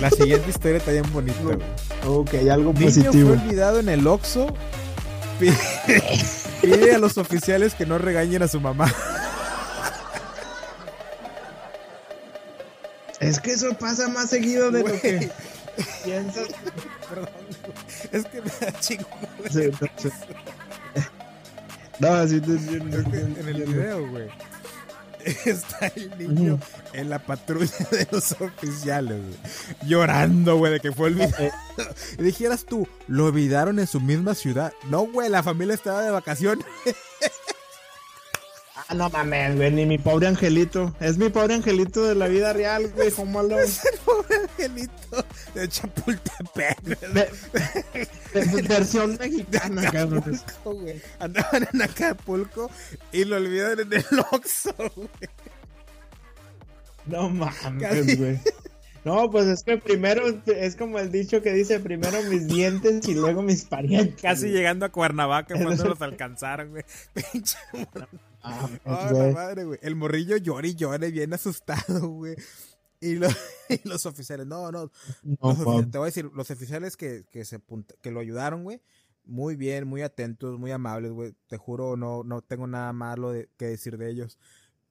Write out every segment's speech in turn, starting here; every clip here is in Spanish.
La siguiente historia está bien bonita, güey. Ok, algo Niño positivo. fue olvidado en el Oxxo. Pide, pide a los oficiales que no regañen a su mamá. Es que eso pasa más seguido de lo que piensas. Perdón. Es que me da chingo. Sí, no, sí. No, sí. Es que en el video, güey. Está el niño en la patrulla de los oficiales, güey. Llorando, güey, de que fue olvidado. Eh. Y dijeras tú, lo olvidaron en su misma ciudad. No, güey, la familia estaba de vacaciones. Ah, no mames, güey, ni mi pobre angelito. Es mi pobre angelito de la vida real, güey, ¿cómo lo... Es el pobre angelito de Chapultepec. De- de- versión mexicana. Acapulco, güey. Andaban en Acapulco y lo olvidaron en el Oxxo, güey. No mames, güey. No, pues es que primero, es como el dicho que dice, primero mis dientes y luego mis parientes. Casi llegando a Cuernavaca cuando los alcanzaron, güey. Pinche. Ah, Oh, la madre, güey. El morrillo llora y llora, bien asustado, güey. Y, lo- y los oficiales, no, no. Oficiales- te voy a decir, los oficiales que, que, se que lo ayudaron, güey. Muy bien, muy atentos, muy amables, güey. Te juro, no, no tengo nada malo de, que decir de ellos.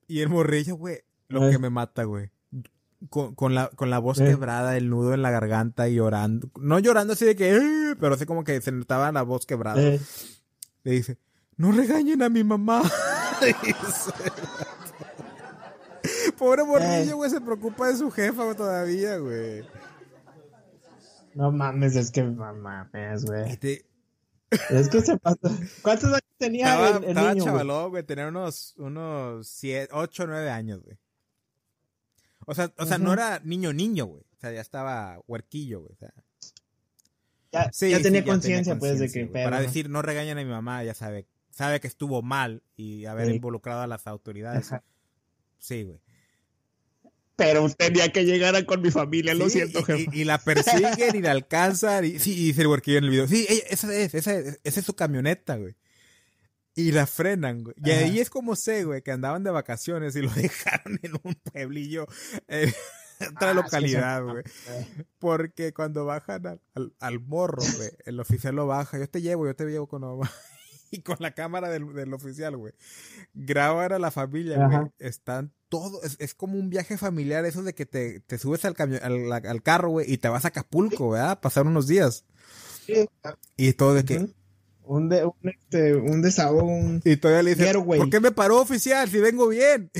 Y el morrillo, güey, lo Eh. que me mata, güey. Con, con la, con la voz Eh. quebrada, el nudo en la garganta y llorando. No llorando así de que, "Eh", pero así como que se notaba la voz quebrada. Eh, Le dice, no regañen a mi mamá. Pobre morrillo, güey, se preocupa de su jefa güey, todavía, güey. no mames, es que mamá, güey. Es que se pasa. ¿Cuántos años tenía estaba el, el estaba niño? güey? chavalón, güey, tenía unos, unos siete, ocho, nueve años, güey. O sea, o sea, no era niño niño, güey. O sea, ya estaba huerquillo, güey. O sea, Ya, sí, ya sí, tenía conciencia, pues, de que Para decir, no regañen a mi mamá, ya sabe. Sabe que estuvo mal y haber Sí. involucrado a las autoridades. Ajá. Sí, güey. Pero tenía que llegar a con mi familia, lo siento, y, jefa. y- y la persiguen y la alcanzan. Y, sí, y dice el huerquillo en el video. Sí, ella- esa es, esa es, esa es su camioneta, güey. Y la frenan, güey. Y Ajá. ahí es como sé, güey, que andaban de vacaciones y lo dejaron en un pueblillo, en otra Ah, localidad, güey. se- Porque cuando bajan al, al, al morro, güey, el oficial lo baja. Yo te llevo, yo te llevo con mamá. Y con la cámara del, del oficial, güey. Graban a la familia, güey. Están todos. Es, es como un viaje familiar, eso de que te, te subes al, camión, al, al carro, güey, y te vas a Acapulco, ¿verdad? Pasar unos días. Sí. Y todo de que. Un, de, un, este, un desahogo, un... Y todavía le dice, Getaway. ¿por qué me paró oficial si vengo bien?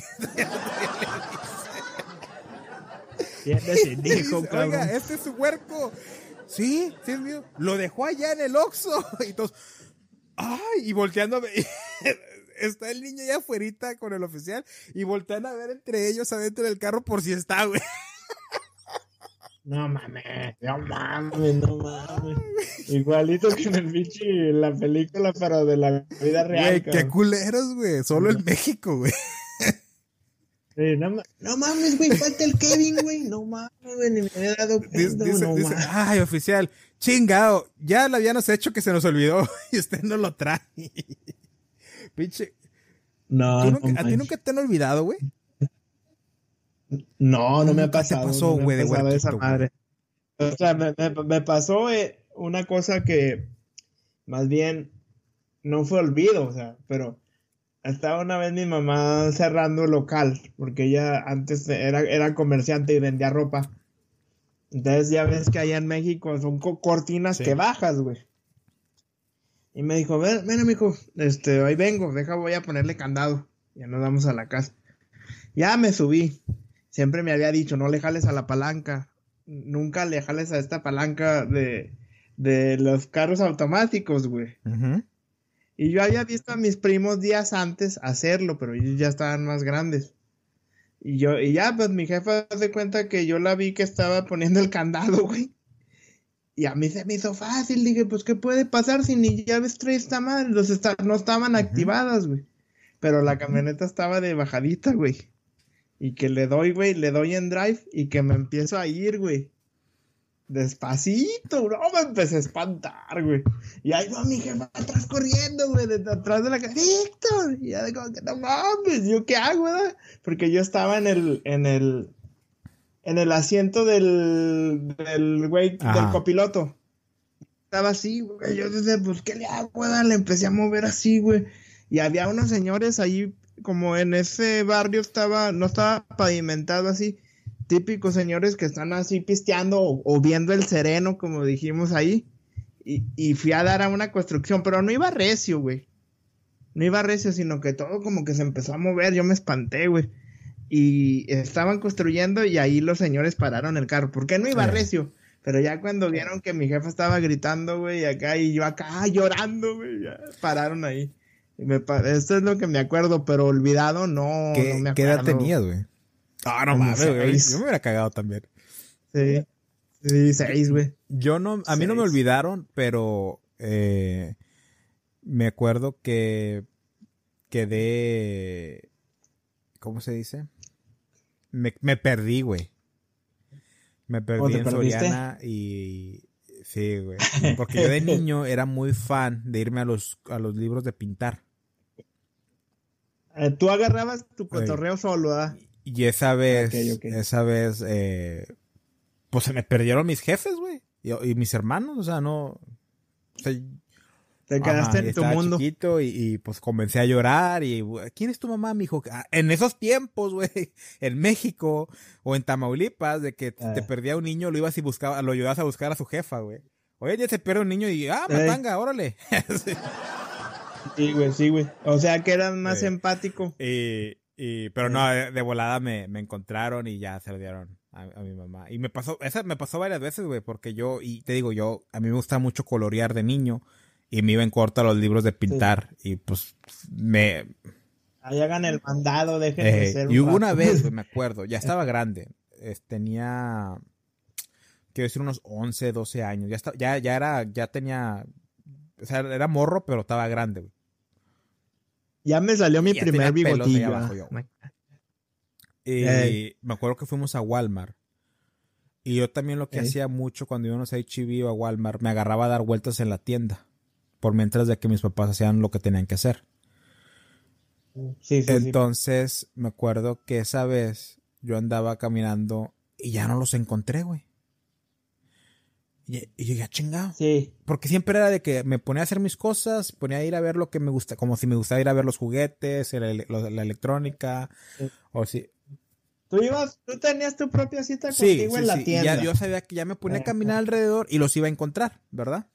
Bien decidido, Dice. Oiga, este es su huerco. Sí, sí es mío. Lo dejó allá en el Oxxo. Y todos, ay, y volteando a ver- Está el niño allá afuera con el oficial y voltean a ver entre ellos adentro del carro por si está, güey. No mames, no mames, no mames. Igualito que en el bichi, en la película, pero de la vida real. Güey, qué culeros, güey. Solo en México, güey. Sí, no, ma- no mames, güey, falta el Kevin, güey. No mames, güey, ni me había dado cuenta, dice, no dice, mames. ay, oficial, chingado, ya lo habíamos hecho que se nos olvidó y usted no lo trae. Pinche. No, ¿tú no, nunca- ¿A ti nunca te han olvidado, güey? No, no me ha pasado. pasó, no me ha güey, de pasado huerquito, esa madre. O sea, me, me- me pasó eh, una cosa que más bien no fue olvido, o sea, pero estaba una vez mi mamá cerrando local, porque ella antes era, era comerciante y vendía ropa. Entonces ya ves que allá en México son co- cortinas Sí. que bajas, güey. Y me dijo, ven, ven, mijo, este, ahí vengo, deja, voy a ponerle candado. Ya nos vamos a la casa. Ya me subí. Siempre me había dicho, no le jales a la palanca. Nunca le jales a esta palanca de, de los carros automáticos, güey. Y yo había visto a mis primos días antes hacerlo, pero ellos ya estaban más grandes. Y yo, y ya, pues mi jefa se cuenta que yo la vi que estaba poniendo el candado, güey. Y a mí se me hizo fácil, dije, pues, ¿qué puede pasar si ni llaves trae esta madre? Los esta- no estaban activadas, güey. Pero la camioneta estaba de bajadita, güey. Y que le doy, güey, le doy en drive y que me empiezo a ir, güey. Despacito, no, me empecé a espantar, güey. Y ahí va mi jefa atrás corriendo, güey, de atrás de la casa. ¡Víctor! Y ya de como que no mames, ¿yo qué hago, verdad? Porque yo estaba en el, en el, en el asiento del, del güey, del copiloto. Estaba así, güey. Yo desde, pues, ¿qué le hago? Le empecé a mover así, güey. Y había unos señores ahí, como en ese barrio estaba, no estaba pavimentado así. Típicos señores que están así pisteando o, viendo el sereno, como dijimos ahí. Y, y fui a dar a una construcción, pero no iba recio, güey. No iba recio, sino que todo como que se empezó a mover. Yo me espanté, güey y estaban construyendo y ahí los señores pararon el carro. ¿Por qué no iba recio? Pero ya cuando vieron que mi jefa estaba gritando, güey, acá y yo acá llorando, güey, ya pararon ahí. Me Esto es lo que me acuerdo, pero olvidado no, ¿Qué, no me acuerdo. ¿Qué edad tenías, güey? Ah, no mames, güey. Yo me hubiera cagado también. Sí. Sí, seis, güey. Yo no, a mí no me olvidaron, pero eh, me acuerdo que quedé, ¿cómo se dice? me, perdí, güey. Me perdí en Soriana y sí, güey. Porque yo de niño era muy fan de irme a los, a los libros de pintar. Eh, tú agarrabas tu cotorreo solo, ¿verdad? Y esa vez, esa vez, eh, pues se me perdieron mis jefes, güey. Y, y, mis hermanos, o sea, no. O sea, te quedaste en tu mundo. Chiquito y, pues comencé a llorar y ¿quién es tu mamá, mijo? Ah, en esos tiempos, güey, en México o en Tamaulipas, de que te ah. perdía un niño, lo ibas y buscaba, lo ayudabas a buscar a su jefa, güey. Oye, ya se pierde un niño y ah, matanga, órale. sí, güey, sí, güey. O sea que eran más empático. Y, y, pero no, de, volada me, me, encontraron y ya se lo dieron a, a, mi mamá. Y me pasó, esa me pasó varias veces, güey, porque yo, y te digo, yo, a mí me gusta mucho colorear de niño y me iba en corto a los libros de pintar y pues me... Ahí hagan el mandado, dejen de eh, ser Y hubo una vez, me acuerdo, ya estaba grande, tenía, quiero decir, unos 11, 12 años, ya, ya, ya era, ya tenía, o sea, era morro, pero estaba grande, güey. Ya me salió mi primer bigotillo. Y me acuerdo que fuimos a Walmart. Y yo también lo que hacía mucho cuando íbamos a HB o a Walmart, me agarraba a dar vueltas en la tienda por mientras de que mis papás hacían lo que tenían que hacer. Sí, sí, Entonces, me acuerdo que esa vez yo andaba caminando y ya no los encontré, güey. Y, yo ya chingado. Sí. Porque siempre era de que me ponía a hacer mis cosas, ponía a ir a ver lo que me gusta, como si me gustara ir a ver los juguetes, la, electrónica, o si. Tú ibas, tú tenías tu propia cita contigo en la tienda. Y ya yo sabía que ya me ponía a caminar alrededor y los iba a encontrar, ¿verdad?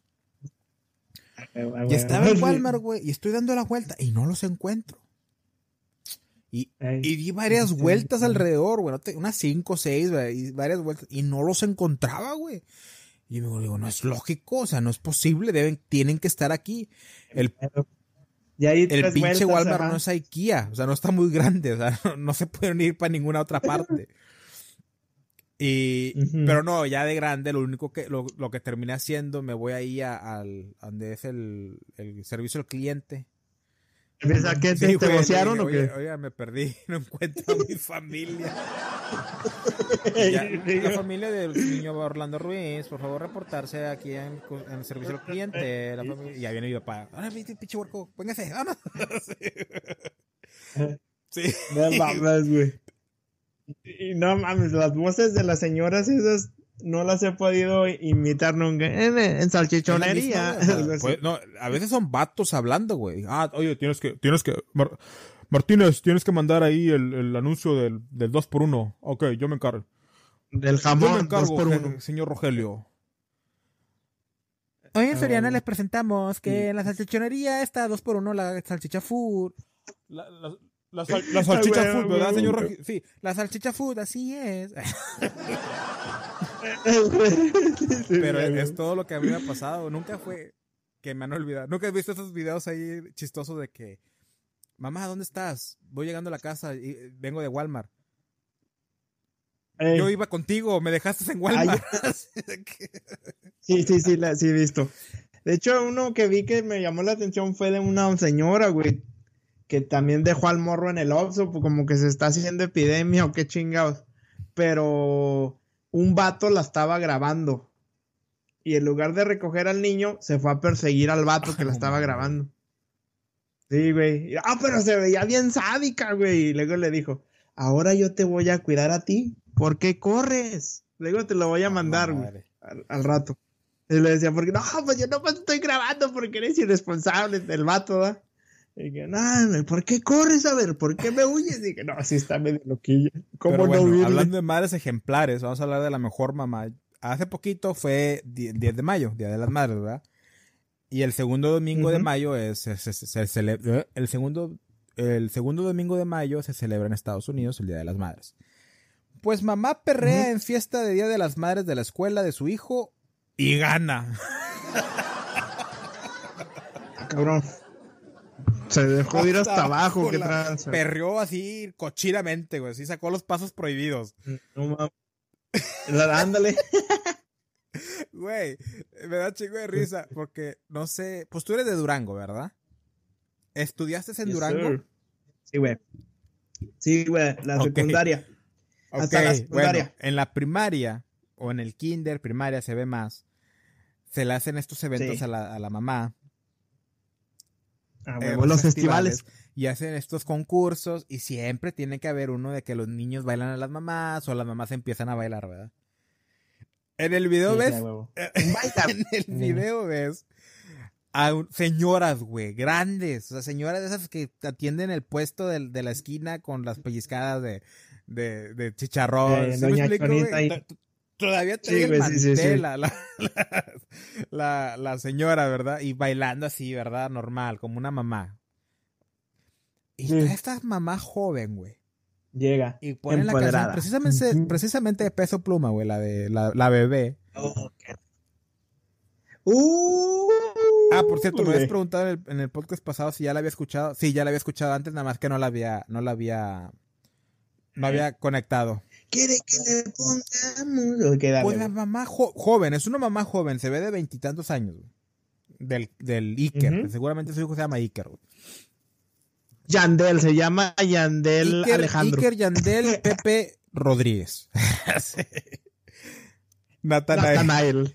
Y estaba en Walmart, güey, y estoy dando la vuelta y no los encuentro. Y, di varias vueltas alrededor, güey, unas cinco o seis, y varias vueltas, y no los encontraba, güey. Y me digo, no es lógico, o sea, no es posible, deben, tienen que estar aquí. El, el pinche Walmart no es IKEA, o sea, no está muy grande, o sea, no se pueden ir para ninguna otra parte. Y, pero no, ya de grande, lo único que, lo, lo que terminé haciendo, me voy ahí a, al, donde es el, el servicio al cliente. ¿A qué te, te o qué? Oiga, me perdí, no encuentro a mi familia. la familia del niño Orlando Ruiz, por favor, reportarse aquí en, el servicio al cliente. La familia, y ya viene mi papá. Ahora, pinche huerco, póngase, vámonos. sí. No mames, güey. Y no mames, las voces de las señoras esas no las he podido imitar nunca. En, salchichonería. Pues, no, a veces son vatos hablando, güey. Ah, oye, tienes que, tienes que, Martínez, tienes que mandar ahí el, anuncio del, del 2x1. Ok, yo me encargo. Del jamón. Yo me encargo, señor Rogelio. Hoy en Soriana les presentamos que en la salchichonería está 2x1 la salchicha food. La, la, salchicha food, ¿verdad, señor? Sí, la salchicha food, así es. Pero es todo lo que a mí me ha pasado. Nunca fue que me han olvidado. Nunca he visto esos videos ahí chistosos de que, mamá, ¿dónde estás? Voy llegando a la casa y vengo de Walmart. Yo iba contigo, me dejaste en Walmart. sí, sí, sí, sí he visto. De hecho, uno que vi que me llamó la atención fue de una señora, güey, que también dejó al morro en el Oxxo, pues como que se está haciendo epidemia o qué chingados. Pero un vato la estaba grabando. Y en lugar de recoger al niño, se fue a perseguir al vato que la estaba grabando. Sí, güey. Ah, pero se veía bien sádica, güey. Y luego le dijo, ahora yo te voy a cuidar a ti ¿por qué corres? Le digo, te lo voy a mandar, güey, al, al, rato. Y le decía, porque no, pues yo no estoy grabando porque eres irresponsable del vato, ¿verdad? Y que, no, ¿por qué corres? A ver, ¿por qué me huyes? Y que, no, así está medio loquillo. ¿Cómo Pero no bueno, huirle? hablando de madres ejemplares, vamos a hablar de la mejor mamá. Hace poquito fue 10 de mayo, Día de las Madres, ¿verdad? Y el segundo domingo de mayo es, celebra, el segundo, el segundo domingo de mayo se celebra en Estados Unidos el Día de las Madres. Pues mamá perrea en fiesta de Día de las Madres de la escuela de su hijo y gana. Ah, cabrón. Se dejó ir hasta abajo, qué tranza. Perreó así cochinamente, güey. Sí sacó los pasos prohibidos. No mames. Ándale. Güey, me da chingo de risa porque no sé, pues tú eres de Durango, ¿verdad? ¿Estudiaste en Yes, Durango? sir. Sí, güey. Sí, güey, la secundaria. Ok, Hasta la secundaria. bueno, en la primaria o en el kinder, primaria se ve más, se le hacen estos eventos Sí. a, la, a la mamá. Ah, eh, los festivales. Y hacen estos concursos y siempre tiene que haber uno de que los niños bailan a las mamás o las mamás empiezan a bailar, ¿verdad? En el video Sí, ves, huevo. en el video ves a un- señoras, güey, grandes, o sea, señoras de esas que atienden el puesto del- de, la esquina con las pellizcadas de, de, de chicharrón. Eh, ¿Sí me doña explico, Chonita Todavía Sí, trae el sí. La, la, la- señora, ¿verdad? Y bailando así, ¿verdad? Normal, como una mamá. Y esta mamá joven, güey. Llega. Y ponen la canción Empoderada. precisamente, precisamente de peso pluma, güey, la de la, la bebé. Oh, qué- Uh, Ah, por cierto, me habías preguntado en el, en el podcast pasado si ya la había escuchado. Sí, ya la había escuchado antes, nada más que no la había, no la había, no había conectado. ¿Quiere que le pongamos? Dale, Pues la mamá jo- joven, es una mamá joven, se ve de veintitantos años, güey. Del, del Iker, seguramente su hijo se llama Iker, güey. Yandel, se llama Yandel Iker, Alejandro. Iker Yandel Pepe Rodríguez. Sí. Natanael. Natanael.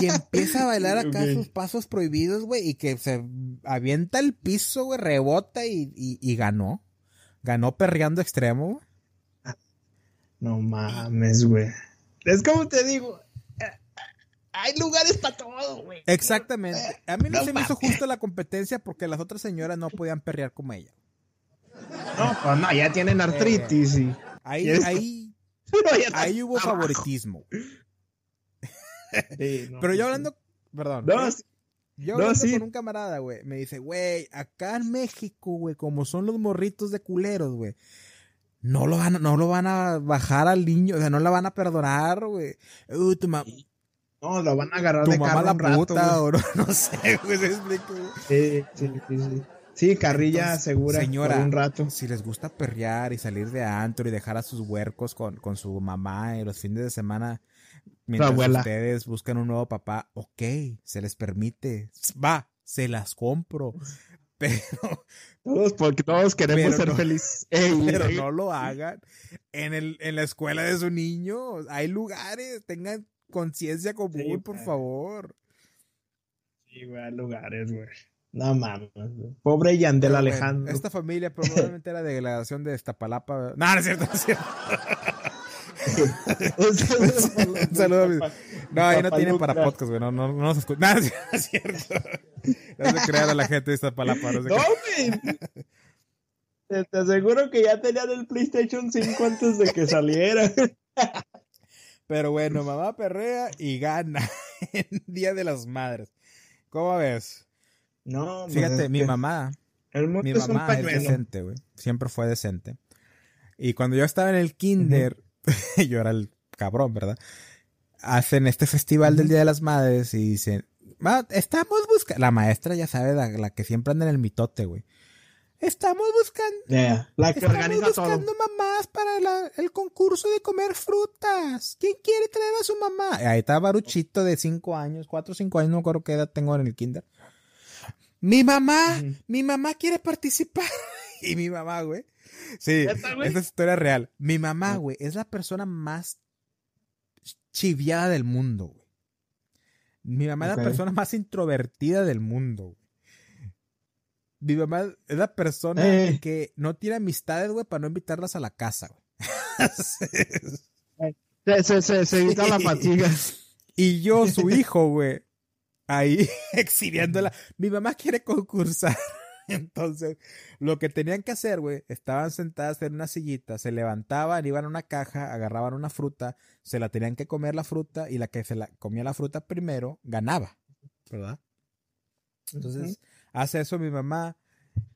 Y empieza a bailar acá sus pasos prohibidos, güey, y que se avienta al piso, güey, rebota y, y- y ganó. Ganó perreando extremo, güey. No mames, güey. Es como te digo. eh, Hay lugares para todo, güey. Exactamente. A mí no, No se me hizo justo la competencia porque las otras señoras no podían perrear como ella. No, pues no, ya tienen artritis y. Ahí, ahí, ahí hubo abajo. favoritismo. Sí, no, Pero yo hablando, perdón. No, ¿eh? sí. Yo No, hablando sí. con un camarada, güey, me dice, güey, acá en México, güey, como son los morritos de culeros, güey, no lo van, a- no lo van a bajar al niño, o sea, no la van a perdonar, güey. Uh, tu, ma- No, lo van a agarrar tu de mamá la un rato, puta, o no, no sé, güey, se explica, güey. Sí, sí, sí, sí. Sí, carrilla Entonces, segura señora, por un rato. Si les gusta perrear y salir de antro y dejar a sus huercos con, con su mamá y los fines de semana, mientras ustedes buscan un nuevo papá, ok, se les permite, va, se las compro, pero, Todos, porque todos queremos Pero ser no. felices. Ey, pero ey. no lo hagan en, el, en la escuela de su niño. Hay lugares, tengan conciencia común, Sí, por favor. Sí, güey, hay lugares, güey. No mames. Pobre Yandel bueno, Alejandro. esta familia probablemente era de la nación de Estapalapa. No, no es cierto, no es cierto. Un saludo Un a mis- No, ya no tienen para podcast, güey. No, no, no nos escuchan. No es cierto. No se crean a la gente de Iztapalapa. No güey. Te, te aseguro que ya tenían el PlayStation 5 antes de que saliera. Pero bueno, mamá perrea y gana en Día de las Madres. ¿Cómo ves? No, Fíjate, pues, mi que mamá, El mundo mi es un mamá es decente, güey. Siempre fue decente. Y cuando yo estaba en el kinder, yo era el cabrón, ¿verdad? Hacen este festival del. Día de las Madres y dicen, "Ma, estamos buscando... La maestra, ya sabe, la, la que siempre anda en el mitote, güey. Estamos buscando... Yeah, La que Estamos organiza buscando todo. mamás para la- el concurso de comer frutas. ¿Quién quiere traer a su mamá? Ahí está Baruchito de 5 años, 4 o 5 años, no me acuerdo qué edad tengo en el kinder. Mi mamá, mi mamá quiere participar. y mi mamá, güey. Sí, esta es historia real. Mi mamá, güey, es la persona más chiviada del mundo, güey. Mi mamá es la persona más introvertida del mundo, güey. Mi mamá es la persona Eh. que no tiene amistades, güey, para no invitarlas a la casa, güey. se, se, se, evita la fatiga. Y yo, su hijo, güey, ahí exhibiéndola. Mi mamá quiere concursar. Entonces, lo que tenían que hacer, güey, estaban sentadas en una sillita, se levantaban, iban a una caja, agarraban una fruta, se la tenían que comer la fruta y la que se la comía la fruta primero ganaba, ¿verdad? Entonces, hace eso mi mamá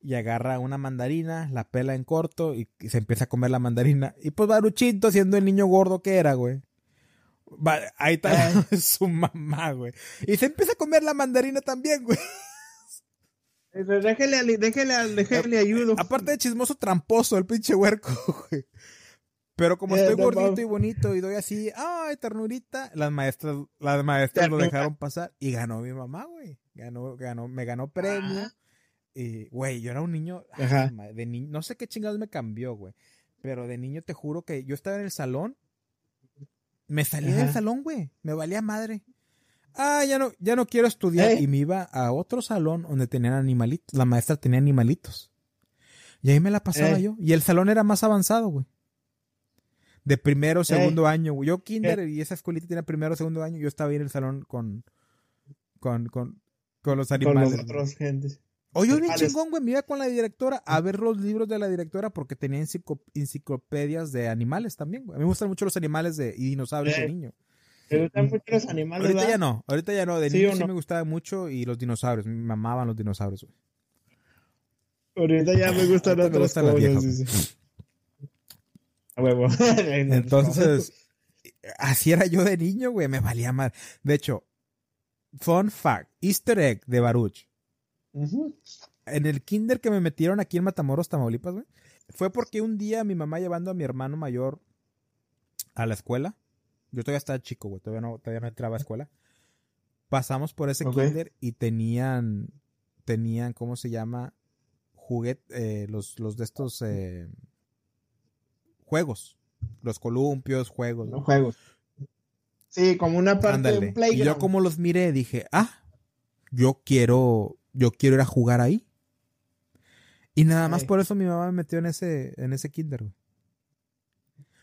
y agarra una mandarina, la pela en corto y, se empieza a comer la mandarina. Y pues Baruchito, siendo el niño gordo que era, güey. ahí está su mamá, güey. Y se empieza a comer la mandarina también, güey. Déjele, déjele, déjele ayudo. Aparte de chismoso tramposo, el pinche huerco, güey. Pero como estoy gordito y bonito y doy así, ay, ternurita, las maestras, las maestras lo dejaron pasar y ganó mi mamá, güey. Ganó, ganó, me ganó premio. Y, güey, yo era un niño, de no sé qué chingados me cambió, güey. Pero de niño te juro que yo estaba en el salón, me salí del salón, güey. Me valía madre. Ah, ya no, ya no quiero estudiar. Y me iba a otro salón donde tenían animalitos. La maestra tenía animalitos. Y ahí me la pasaba yo. Y el salón era más avanzado, güey de primero, segundo año. Yo kinder y esa escuelita tiene primero, segundo año. Yo estaba ahí en el salón con, con, con, con los animales. Con los otros gentes. Oye, bien chingón, güey. Me iba con la directora a ver los libros de la directora porque tenía enciclopedias de animales también, güey. A mí me gustan mucho los animales de, y dinosaurios de niño. ¿Te gustan mucho los animales? Ahorita ya no, ahorita ya no. De niño sí me gustaba mucho y los dinosaurios. Me mamaban los dinosaurios, güey. Ahorita ya me gustan otras cosas. Entonces, así era yo de niño, güey, me valía mal. De hecho, fun fact, easter egg de Baruch. En el kinder que me metieron aquí en Matamoros, Tamaulipas, güey, fue porque un día mi mamá llevando a mi hermano mayor a la escuela, yo todavía estaba chico, güey, todavía no, todavía no entraba a escuela, pasamos por ese kinder y tenían, tenían, ¿cómo se llama? Juguet, eh, los, los de estos... Eh, juegos. Los columpios, juegos. Los juegos. Sí, como una parte de un playground. Y yo como los miré, dije, ah, yo quiero, yo quiero ir a jugar ahí. Y nada más por eso mi mamá me metió en ese, en ese kinder,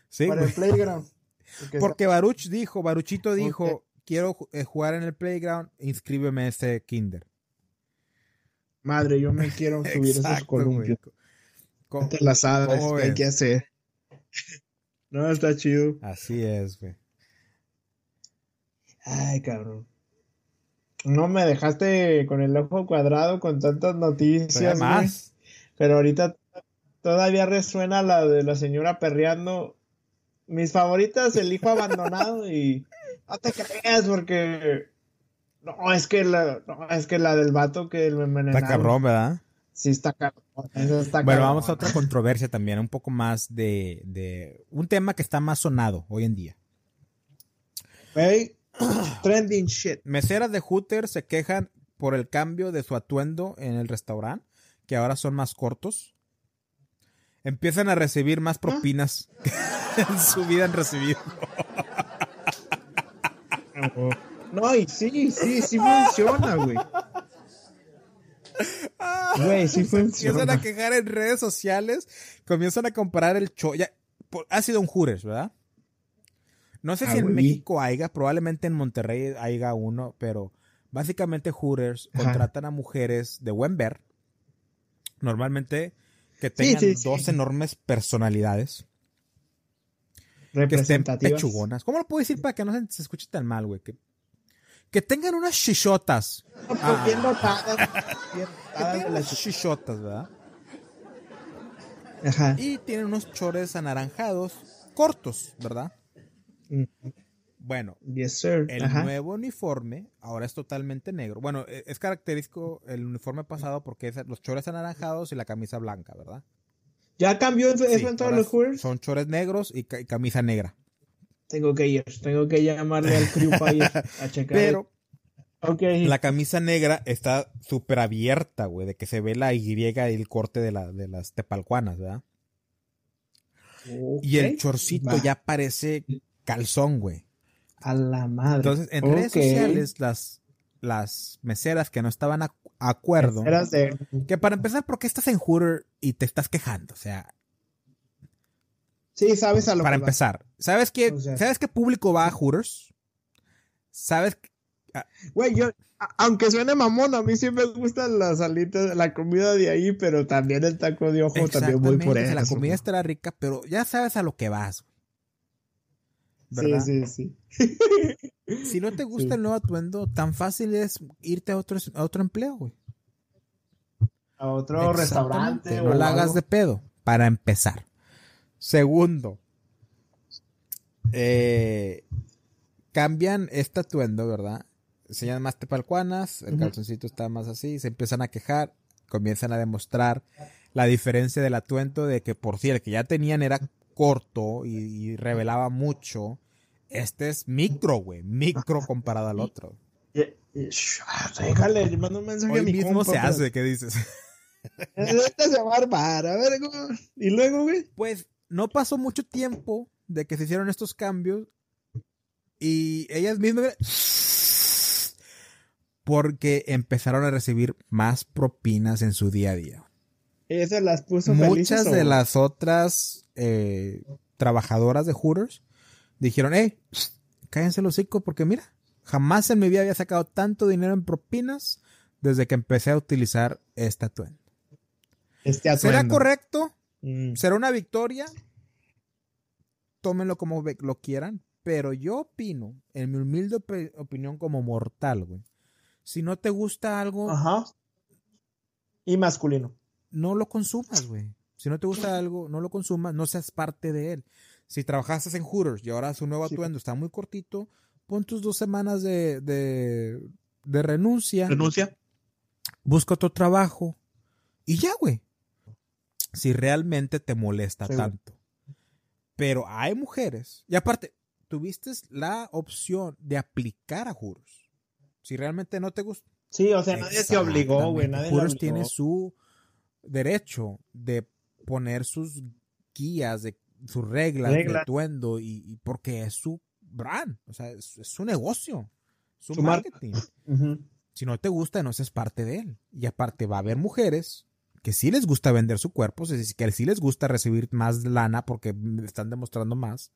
Sí, Para el playground. Porque, Baruch dijo, Baruchito dijo, quiero eh, jugar en el playground, inscríbeme a ese kinder. Madre, yo me quiero subir esos columpios. Te las sabes, hay que hacer. No, está chido. Así es, güey. Ay, cabrón. No me dejaste con el ojo cuadrado con tantas noticias. Más. Pero ahorita todavía resuena la de la señora perreando. Mis favoritas, el hijo abandonado y no te creas porque no, es que la, no, es que la del vato que me envenenaron. Está cabrón, ¿verdad? Sí, está caro. bueno, vamos a otra controversia también, un poco más de, de, un tema que está más sonado hoy en día. Hey, trending shit. Meseras de Hooters se quejan por el cambio de su atuendo en el restaurante, que ahora son más cortos. Empiezan a recibir más propinas que en su vida han recibido. no, y sí, sí, sí funciona, güey. Güey, sí Empiezan a quejar en redes sociales, comienzan a comparar el show. Ya, ha sido un Hooters, ¿verdad? No sé si ah, en México haya, probablemente en Monterrey haya uno, pero básicamente Hooters contratan a mujeres de buen ver, normalmente que tengan dos enormes personalidades. Que estén pechugonas. ¿Cómo lo puedo decir para que no se, se escuche tan mal, güey? Que que tengan unas chichotas. Ah. Bien Bien las chichotas, ¿verdad? Ajá. Y tienen unos chores anaranjados cortos, ¿verdad? Bueno, el nuevo uniforme ahora es totalmente negro. Bueno, e, es característico el uniforme pasado porque es los chores anaranjados y la camisa blanca, ¿verdad? ¿Ya cambió eso en todos los Hooters? Son chores negros y camisa negra. Tengo que ir, tengo que llamarle al crew para ir a checar. Pero la camisa negra está súper abierta, güey, de que se ve la Y y el corte de, la, de las tepalcuanas, ¿verdad? Y el chorcito ya parece calzón, güey. A la madre. Entonces, en redes sociales, las, las meseras que no estaban a, acuerdo. Que para empezar, ¿por qué estás en Hooter y te estás quejando? O sea, Sí, sabes a lo Para que va. empezar, ¿sabes qué, O sea- ¿sabes qué público va a Hooters? ¿Sabes? qué- Güey, yo, a- aunque suene mamón, a mí sí me gustan las alitas, la comida de ahí, pero también el taco de ojo también voy por eso. La comida estará rica, pero ya sabes a lo que vas. ¿Verdad? Sí, sí, sí. Si no te gusta Sí. el nuevo atuendo, tan fácil es irte a otro, a otro empleo, güey. A otro restaurante. No o la hagas de pedo, para empezar. Segundo, eh, cambian este atuendo, ¿verdad? Se llaman más tepalcuanas, el Ujú. calzoncito está más así, se empiezan a quejar, comienzan a demostrar la diferencia del atuendo de que por si el que ya tenían era corto y, y revelaba mucho, este es micro, güey, micro comparado al otro. Shh, ah, Déjale, le mando un mensaje a Hoy mi mismo compa, se pero- hace, ¿qué dices? Este se va a armar, a ver, ¿cómo? y luego, güey. Pues no pasó mucho tiempo de que se hicieron estos cambios y ellas mismas porque empezaron a recibir más propinas en su día a día. Eso las puso Muchas felices, de o- las otras eh, trabajadoras de Hooters dijeron, hey, cállense los hocico porque mira, jamás en mi vida había sacado tanto dinero en propinas desde que empecé a utilizar esta atuendo. Este ¿Será correcto? Mm. ¿Será una victoria? Tómenlo como lo quieran, pero yo opino, en mi humilde opi- opinión como mortal, güey, si no te gusta algo, Ajá. Y masculino. no lo consumas, güey. Si no te gusta algo, no lo consumas, no seas parte de él. Si trabajaste en Hooters y ahora su nuevo Sí. atuendo está muy cortito, pon tus dos semanas de, de, de renuncia, Renuncia. busca otro trabajo y ya, güey. Si realmente te molesta Sí, tanto. Pero hay mujeres, y aparte, tuviste la opción de aplicar a Hooters. Si realmente no te gusta. Sí, o sea, nadie te obligó, güey. Nadie Hooters tiene su derecho de poner sus guías, de sus reglas, de Reglas. atuendo, y, y porque es su brand, o sea, es, es su negocio, su, marketing. Si no te gusta, no seas parte de él. Y aparte va a haber mujeres que sí les gusta vender su cuerpo, es decir, que sí les gusta recibir más lana porque están demostrando más.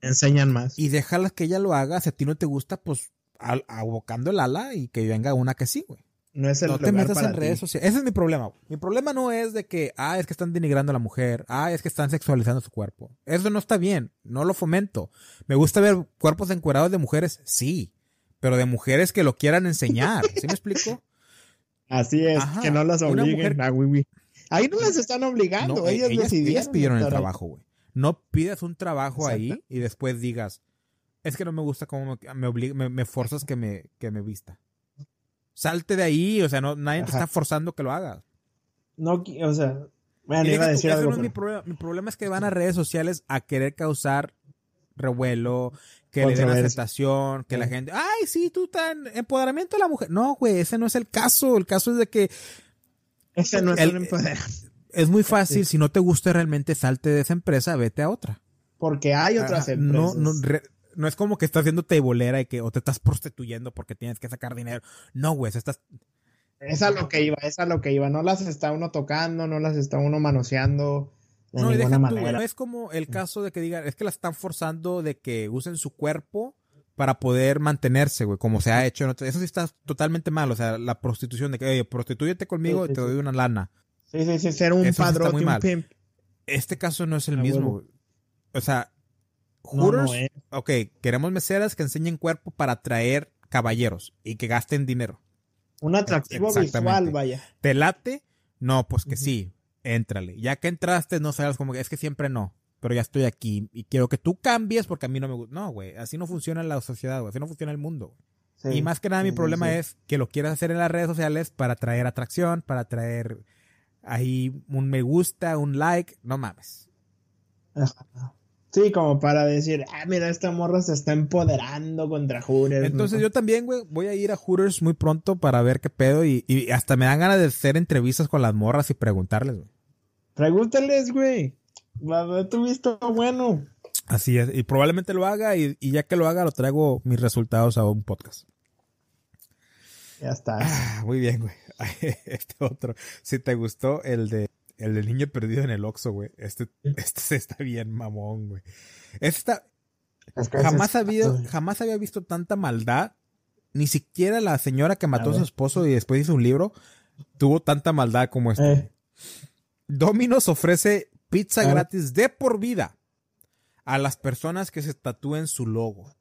Enseñan más. Y déjalas que ella lo haga. Si a ti no te gusta, pues abocando el ala y que venga una que sí, güey. No es el No te lugar metas para en ti. redes sociales. Ese es mi problema. Mi problema no es de que, ah, es que están denigrando a la mujer. Ah, es que están sexualizando su cuerpo. Eso no está bien. No lo fomento. Me gusta ver cuerpos encuerados de mujeres, sí. Pero de mujeres que lo quieran enseñar. ¿Sí me explico? Así es, Ajá, que no las obliguen mujer- a Wiwi. Ahí no las están obligando, No, ellas, ellas, decidieron. ellas pidieron el trabajo, güey. No pidas un trabajo Exacto. ahí y después digas, es que no me gusta cómo me, me, me, me forzas que me, que me vista. Salte de ahí, o sea, no, nadie te está forzando que lo hagas. No, o sea, bueno, iba a decir algo. no es mi problema. Mi problema es que van a redes sociales a querer causar revuelo, que le den aceptación, que la gente, ay, sí, tú tan empoderamiento de la mujer. No, güey, ese no es el caso. El caso es de que Ese no es el- empoderamiento. es muy fácil, si no te gusta realmente, salte de esa empresa, vete a otra. Porque hay otras Ajá, empresas. No, no, re- no es como que estás haciendo tebolera y que o te estás prostituyendo porque tienes que sacar dinero. No, güey, eso estás Es a lo que iba, es a lo que iba. No las está uno tocando, no las está uno manoseando de no, y ninguna deja tú, manera. no es como el caso de que digan, es que la están forzando de que usen su cuerpo para poder mantenerse, güey, como se ha hecho. Eso sí está totalmente mal, o sea, la prostitución de que, oye, prostitúyete conmigo Sí, sí, y te doy una lana. Sí, sí, sí, ser un Eso sí un pimp. Este caso no es el A mismo, güey. O sea, Hooters, no ok, queremos meseras que enseñen cuerpo para atraer caballeros y que gasten dinero. Un atractivo visual, vaya. ¿Te late? No, pues que sí, éntrale. Ya que entraste, no sabes como que es que siempre no, pero ya estoy aquí y quiero que tú cambies porque a mí no me gusta. No, güey, así no funciona la sociedad, güey, así no funciona el mundo. Sí. Y más que nada mi Sí, problema sí. es que lo quieras hacer en las redes sociales para traer atracción, para traer ahí un me gusta, un like, no mames. Ajá. Sí, como para decir, ah, mira, esta morra se está empoderando contra Hooters. Entonces ¿no? yo también, güey, voy a ir a Hooters muy pronto para ver qué pedo y, y hasta me dan ganas de hacer entrevistas con las morras y preguntarles, güey. Pregúntales, güey. Va a ver tu visto bueno. Así es, y probablemente lo haga y, y ya que lo haga lo traigo mis resultados a un podcast. Ya está. Ah, muy bien, güey. Este otro. Si te gustó el de El del niño perdido en el Oxxo, güey. Este, este está bien mamón, güey. Esta, jamás, había, jamás había visto tanta maldad. Ni siquiera la señora que mató a, su esposo y después hizo un libro tuvo tanta maldad como este. Eh. Dominos ofrece pizza gratis de por vida a las personas que se tatúen su logo.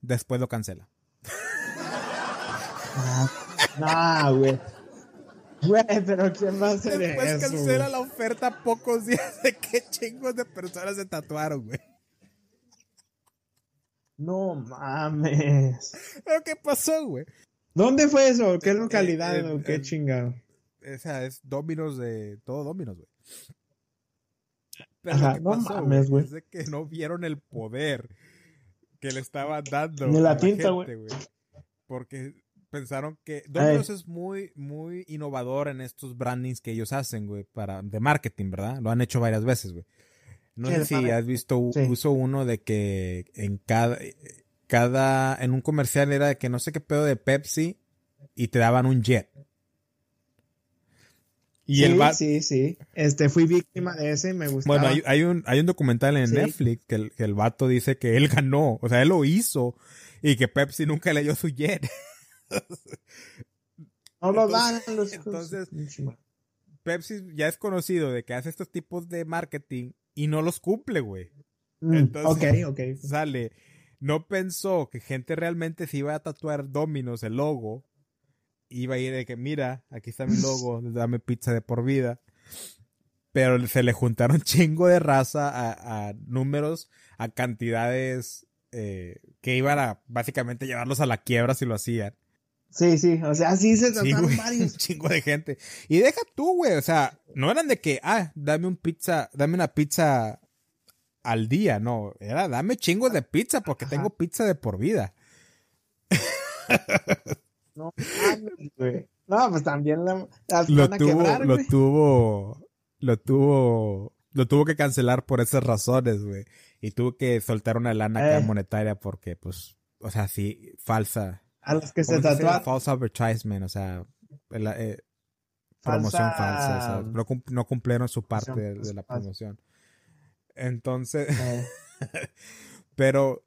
Después lo cancela. No, güey. Güey, pero ¿quién va a hacer Después cancela la oferta pocos días de que chingos de personas se tatuaron, güey. No mames. ¿Pero qué pasó, güey? ¿Dónde fue eso? ¿Qué localidad o qué chingado? O sea, es Dominos de. Todo Dominos, güey. Pero lo que pasó, mames, güey. Es de que no vieron el poder que le estaba dando. Ni la, tinta, güey. Porque pensaron que Domino's es muy, muy innovador en estos brandings que ellos hacen, güey, para, de marketing, ¿verdad? Lo han hecho varias veces, güey. No sé si has visto, uso uno de que en cada, cada, en un comercial era de que no sé qué pedo de Pepsi y te daban un jet. Y sí, el sí, sí. Este, fui víctima de ese y me gustó. Bueno, hay, un, hay un documental en Netflix que el, que el vato dice que él ganó, o sea, él lo hizo y que Pepsi nunca le dio su jet. no lo dan los Entonces, Pepsi ya es conocido de que hace estos tipos de marketing y no los cumple, güey. Mm, entonces, ok, ok. Sale. No pensó que gente realmente se iba a tatuar Dominos, el logo. Iba a ir de que, mira, aquí está mi logo, dame pizza de por vida. Pero se le juntaron chingo de raza a, números, a cantidades eh, que iban a básicamente llevarlos a la quiebra si lo hacían. Sí, sí, o sea, así se trataron varios. Un chingo de gente. Y deja tú, güey, o sea, no eran de que, ah, dame un pizza, dame una pizza al día, no, era dame chingo de pizza porque tengo pizza de por vida. no, güey. No, pues también la, lo tuvo, lo tuvo, lo tuvo, lo tuvo que cancelar por esas razones, güey. Y tuvo que soltar una lana eh. monetaria porque, pues, o sea, sí, falsa a los que se tatuaron. False advertisement, o sea, eh, promoción falsa. no, cumplieron su parte de, la promoción. Entonces, eh. pero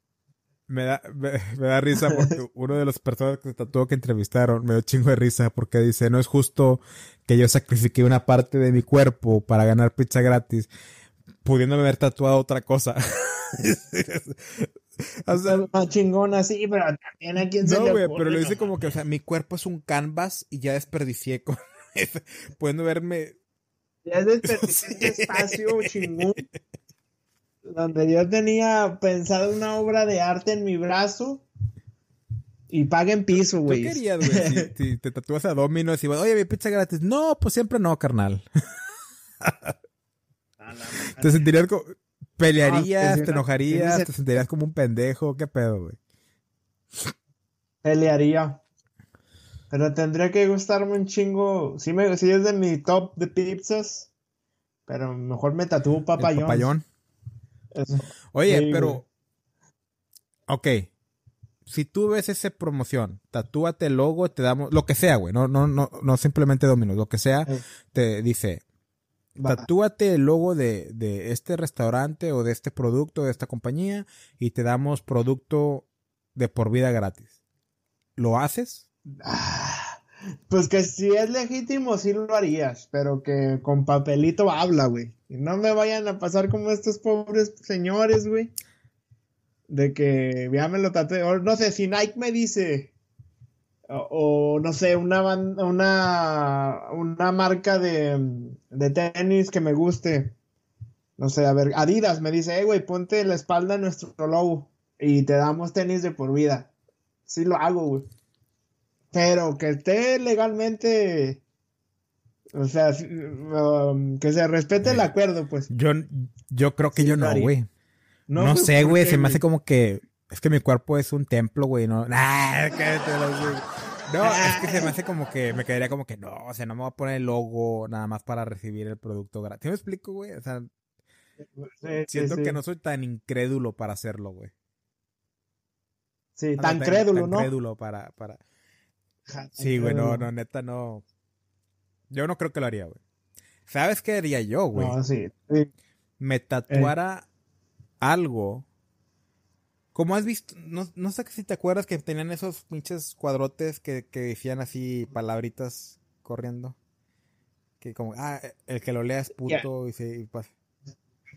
me da, me, da risa porque uno de las personas que se tatuó que entrevistaron me dio chingo de risa porque dice, no es justo que yo sacrifique una parte de mi cuerpo para ganar pizza gratis, pudiéndome haber tatuado otra cosa. o sea, más chingona, sí, pero también a quien se No, güey, pero lo dice como que, o sea, mi cuerpo es un canvas y ya desperdicié con pudiendo verme. Ya desperdicié espacio chingón. Donde yo tenía pensado una obra de arte en mi brazo y paguen piso, güey. ¿Qué querías, güey? Si, te tatúas a Domino y vas, oye, mi pizza gratis. No, pues siempre no, carnal. te sentirías como, ¿Pelearías? ¿Te enojarías? ¿Te sentirías como un pendejo? ¿Qué pedo, güey? Pelearía. Pero tendría que gustarme un chingo. Sí, me, sí es de mi top de pizzas. Pero mejor me tatúo papayón. papayón. Oye, pero. Ok. Si tú ves esa promoción, tatúate el logo, te damos. Lo que sea, güey. No, no, no, no simplemente Domino's. Lo que sea, te dice Tatúate el logo de, de, este restaurante o de este producto, de esta compañía, y te damos producto de por vida gratis. ¿Lo haces? Ah, pues que si es legítimo, sí lo harías, pero que con papelito habla, güey. Y no me vayan a pasar como estos pobres señores, güey. De que ya me lo tatué. No sé, si Nike me dice, o, no sé, una, una, una marca de, de, tenis que me guste. No sé, a ver, Adidas me dice, hey, güey, ponte la espalda nuestro logo y te damos tenis de por vida. Sí lo hago, güey. Pero que esté legalmente, o sea, um, que se respete el acuerdo, pues. Yo, yo creo que yo no, güey. No, sé, güey, se me hace como que es que mi cuerpo es un templo, güey, no. Nah, no, es que se me hace como que me quedaría como que no, o sea, no me voy a poner el logo nada más para recibir el producto gratis. ¿Te me explico, güey? O sea, siento que no soy tan incrédulo para hacerlo, güey. Sí, tan, crédulo, ¿no? Crédulo para, para. Sí, güey, no, no, neta, no. Yo no creo que lo haría, güey. ¿Sabes qué haría yo, güey? No, sí. sí. Me tatuara algo. Como has visto, no, no sé si te acuerdas que tenían esos pinches cuadrotes que, que decían así palabritas corriendo. Que como, ah, el que lo lea es puto y se... y pasa.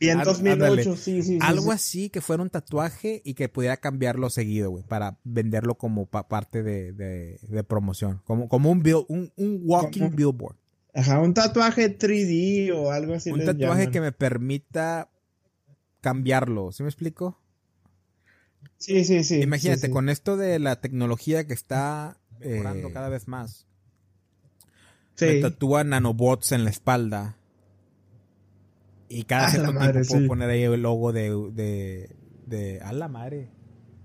Y en Á- 2008, ándale. sí, sí, sí. Algo sí. así que fuera un tatuaje y que pudiera cambiarlo seguido, güey, para venderlo como pa- parte de, de- de promoción. Como, como un, bill- un, un walking Como- billboard. Ajá, un tatuaje 3D o algo así. un les tatuaje llaman. que me permita cambiarlo. ¿Sí me explico? Sí, sí, sí. Imagínate, sí, sí. con esto de la tecnología que está mejorando Eh, cada vez más, Sí. me tatúan nanobots en la espalda. Y cada A cierto tiempo madre, puedo sí. poner ahí el logo de, de, de... A la madre.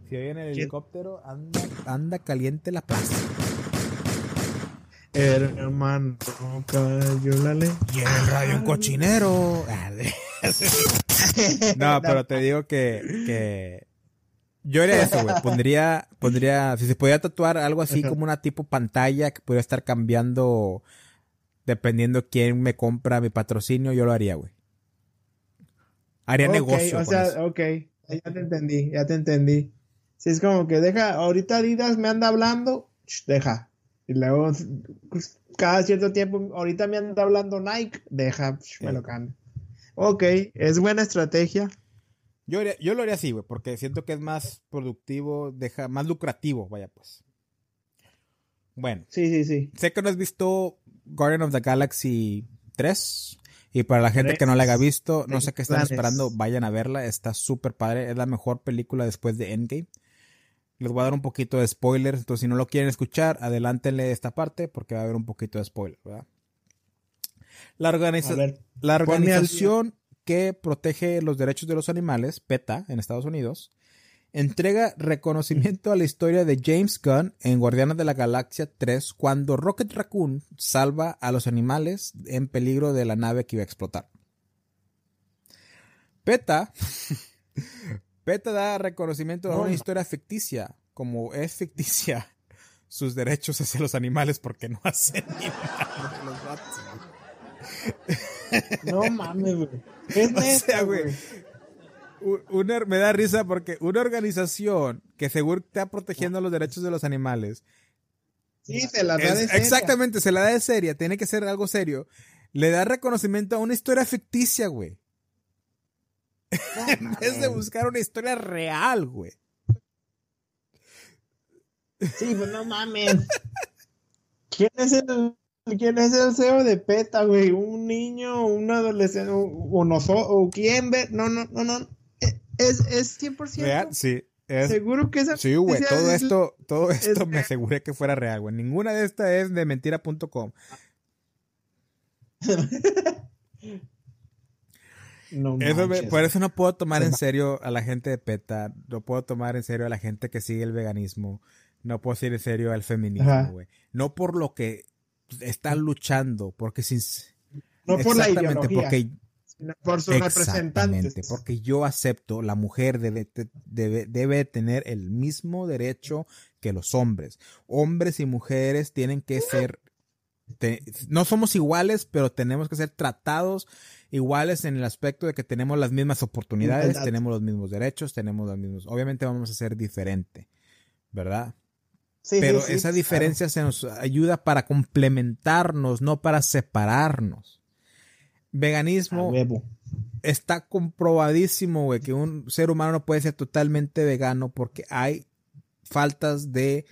Si oyen el helicóptero, anda, anda caliente la plaza. Hermano, cayó la ley. Y en el radio un cochinero. No, pero te digo que, que yo haría eso, güey. Pondría, pondría, si se podía tatuar algo así como una tipo pantalla que pudiera estar cambiando dependiendo quién me compra mi patrocinio, yo lo haría, güey. Haría Ok, negocio. O sea, eso. ok, ya te entendí, ya te entendí. Si es como que deja, ahorita Adidas me anda hablando, ch, deja. Y luego, pues, cada cierto tiempo, ahorita me anda hablando Nike, deja, me lo cambio. Ok, es buena estrategia. Yo, haría- yo lo haría así, güey, porque siento que es más productivo, deja, más lucrativo, vaya pues. Bueno, Sí, sí, sí. sé que no has visto Guardian of the Galaxy 3. Y para la gente que no la haya visto, no sé qué están esperando, vayan a verla. Está súper padre. Es la mejor película después de Endgame. Les voy a dar un poquito de spoilers. Entonces, si no lo quieren escuchar, adelántenle esta parte porque va a haber un poquito de spoiler, ¿verdad? La, organiza- A ver, la organización que protege los derechos de los animales, PETA, en Estados Unidos, entrega reconocimiento a la historia de James Gunn en Guardianes de la Galaxia 3 cuando Rocket Raccoon salva a los animales en peligro de la nave que iba a explotar. PETA, PETA da reconocimiento a una historia ficticia, como es ficticia sus derechos hacia los animales porque no hacen ni nada no mames, güey. Es O sea, güey. Un- una- me da risa porque una organización que seguro está protegiendo los derechos de los animales, Sí, se la da es- de seria. exactamente, se la da de seria, tiene que ser algo serio, le da reconocimiento a una historia ficticia, güey. No En vez de buscar una historia real, güey. Sí, pues no mames. ¿Quién es el, quién es el CEO de PETA, güey? ¿Un niño, un adolescente, o, o noso- o quién ve? No, no, no, no. Es, es 100%. Real, sí. es- Seguro que esa sí, güey, todo es- esto, todo esto me aseguré que fuera real, güey. Ninguna de estas es de mentira.com. No Eso me- por eso no puedo tomar en serio a la gente de PETA, no puedo tomar en serio a la gente que sigue el veganismo, no puedo seguir en serio al feminismo, güey. No por lo que están luchando, porque sin... no por la ideología, porque sino por sus representantes. porque yo acepto, la mujer debe, debe, debe tener el mismo derecho que los hombres. Hombres y mujeres tienen que ser, te- no somos iguales, pero tenemos que ser tratados iguales en el aspecto de que tenemos las mismas oportunidades, tenemos los mismos derechos, tenemos los mismos, obviamente vamos a ser diferente, ¿verdad? Sí, pero sí, esa claro. diferencia se nos ayuda para complementarnos, no para separarnos. Veganismo está comprobadísimo, güey, que un ser humano no puede ser totalmente vegano porque hay faltas de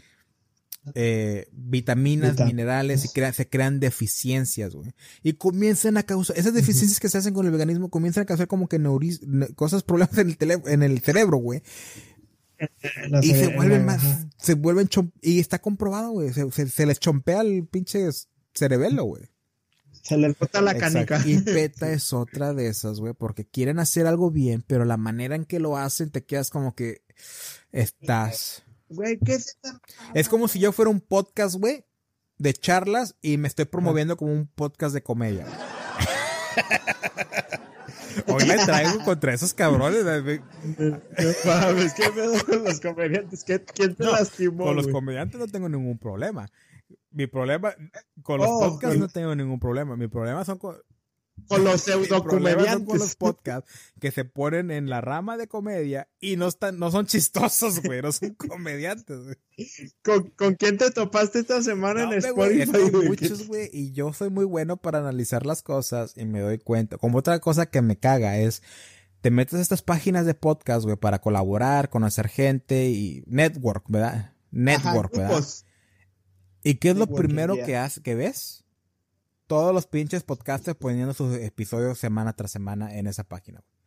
eh, vitaminas, Vita- minerales y crea- se crean deficiencias, güey. Y comienzan a causar, esas deficiencias que se hacen con el veganismo comienzan a causar como que cosas, problemas en el, en el cerebro, güey. La Y se cere- vuelven más, ajá. se vuelven, chom- y está comprobado, güey. Se, se- se les chompea el pinche cerebelo, güey. Se les bota la Exacto. canica. Y PETA es otra de esas, güey, porque quieren hacer algo bien, pero la manera en que lo hacen te quedas como que estás. Güey, ¿qué es esta? Es como si yo fuera un podcast, güey, de charlas y me estoy promoviendo como un podcast de comedia. Hoy le traigo contra esos cabrones. mames, ¿qué pedo con los comediantes? ¿Qué- ¿Quién te No, lastimó? Con los comediantes no tengo ningún problema. Mi problema, con los Oh, podcasts no tengo ningún problema. Mi problema son con, con los son con los pseudocomediantes. podcasts que se ponen en la rama de comedia y no están, no son chistosos, güey, no son comediantes, güey. ¿Con, con quién te topaste esta semana No, en Spotify? muchos, güey, y yo soy muy bueno para analizar las cosas y me doy cuenta. Como otra cosa que me caga es, te metes a estas páginas de podcast, güey, para colaborar, conocer gente y network, ¿verdad? Ajá, Network, ¿verdad? ¿Y qué es lo primero que, hace, que ves? Todos los pinches podcasters poniendo sus episodios semana tras semana en esa página. güey.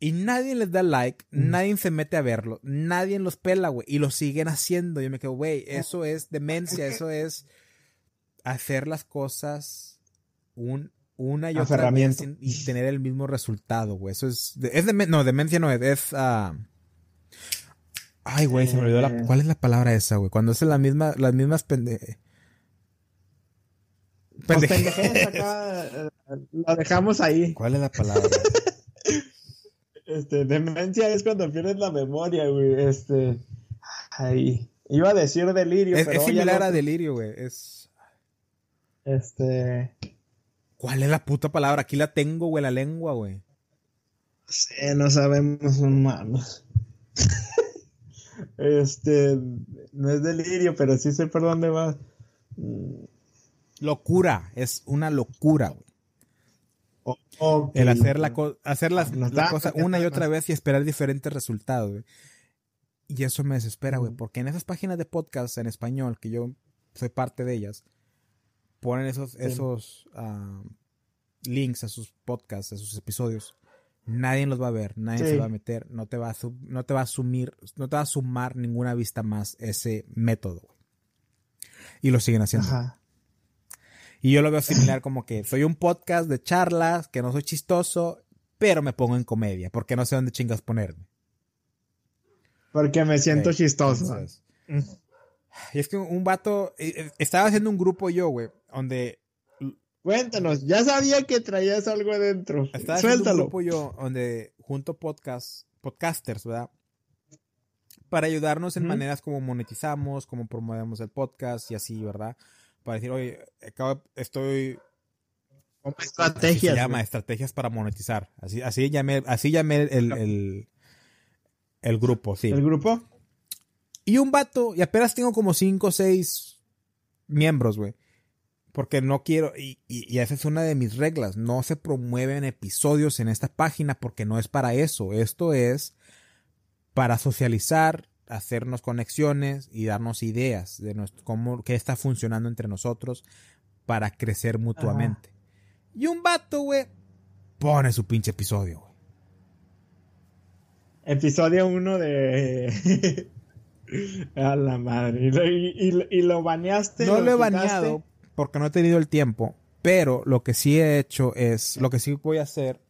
Y nadie les da like, Mm. nadie se mete a verlo, nadie los pela, güey. Y lo siguen haciendo. Yo me quedo, güey, eso es demencia, eso es hacer las cosas un, una y otra sin- y tener el mismo resultado, güey. Eso es, es no, demencia no es, es, ah, ay, güey, se me olvidó la, Eh. ¿cuál es la palabra esa, güey? Cuando es la misma, las mismas pende... Pues acá, eh, la dejamos ahí. ¿Cuál es la palabra? Este, demencia es cuando pierdes la memoria, güey. Este, ay, iba a decir delirio, es, pero es similar el a delirio, güey. Es... Este, ¿Cuál es la puta palabra? Aquí la tengo, güey, la lengua, güey. sí, no sabemos, no mames. Este, no es delirio, pero sí sé por dónde va. Locura, es una locura, güey. o- ok. El hacer la, hacer las- la da- cosa una y otra vez y esperar diferentes resultados, güey. Y eso me desespera, güey, porque en esas páginas de podcast en español, que yo soy parte de ellas, ponen esos, esos ah, links a sus podcasts, a sus episodios. Nadie los va a ver, nadie Sí. se va a meter, no te va a, no te va a asumir, no te va a sumar ninguna vista más ese método, güey. Y lo siguen haciendo. Ajá. Y yo lo veo similar como que soy un podcast de charlas, que no soy chistoso, pero me pongo en comedia, porque no sé dónde chingas ponerme. Porque me siento chistoso. entonces, Mm. y es que un vato, eh, eh, estaba haciendo un grupo yo, güey, donde Cuéntanos, ya sabía que traías algo adentro. estaba haciendo un Suéltalo. grupo yo donde junto podcast, podcasters, ¿verdad? Para ayudarnos en maneras como monetizamos, como promovemos el podcast y así, ¿verdad? Para decir, oye, acabo, estoy Así estrategias. se llama, güey. estrategias para monetizar. Así, así llamé, así llamé el, el, el grupo, sí. ¿El grupo? Y un vato, y apenas tengo como cinco o seis miembros, güey. Porque no quiero, y, y, y esa es una de mis reglas, no se promueven episodios en esta página porque no es para eso. Esto es para socializar, hacernos conexiones y darnos ideas de nuestro, cómo, qué está funcionando entre nosotros para crecer mutuamente. Y un vato, güey, pone su pinche episodio, güey. Episodio 1 de. A la madre. Y, lo- y- y- y lo baneaste. No lo he baneado porque no he tenido el tiempo, pero lo que sí he hecho es, lo que sí voy a hacer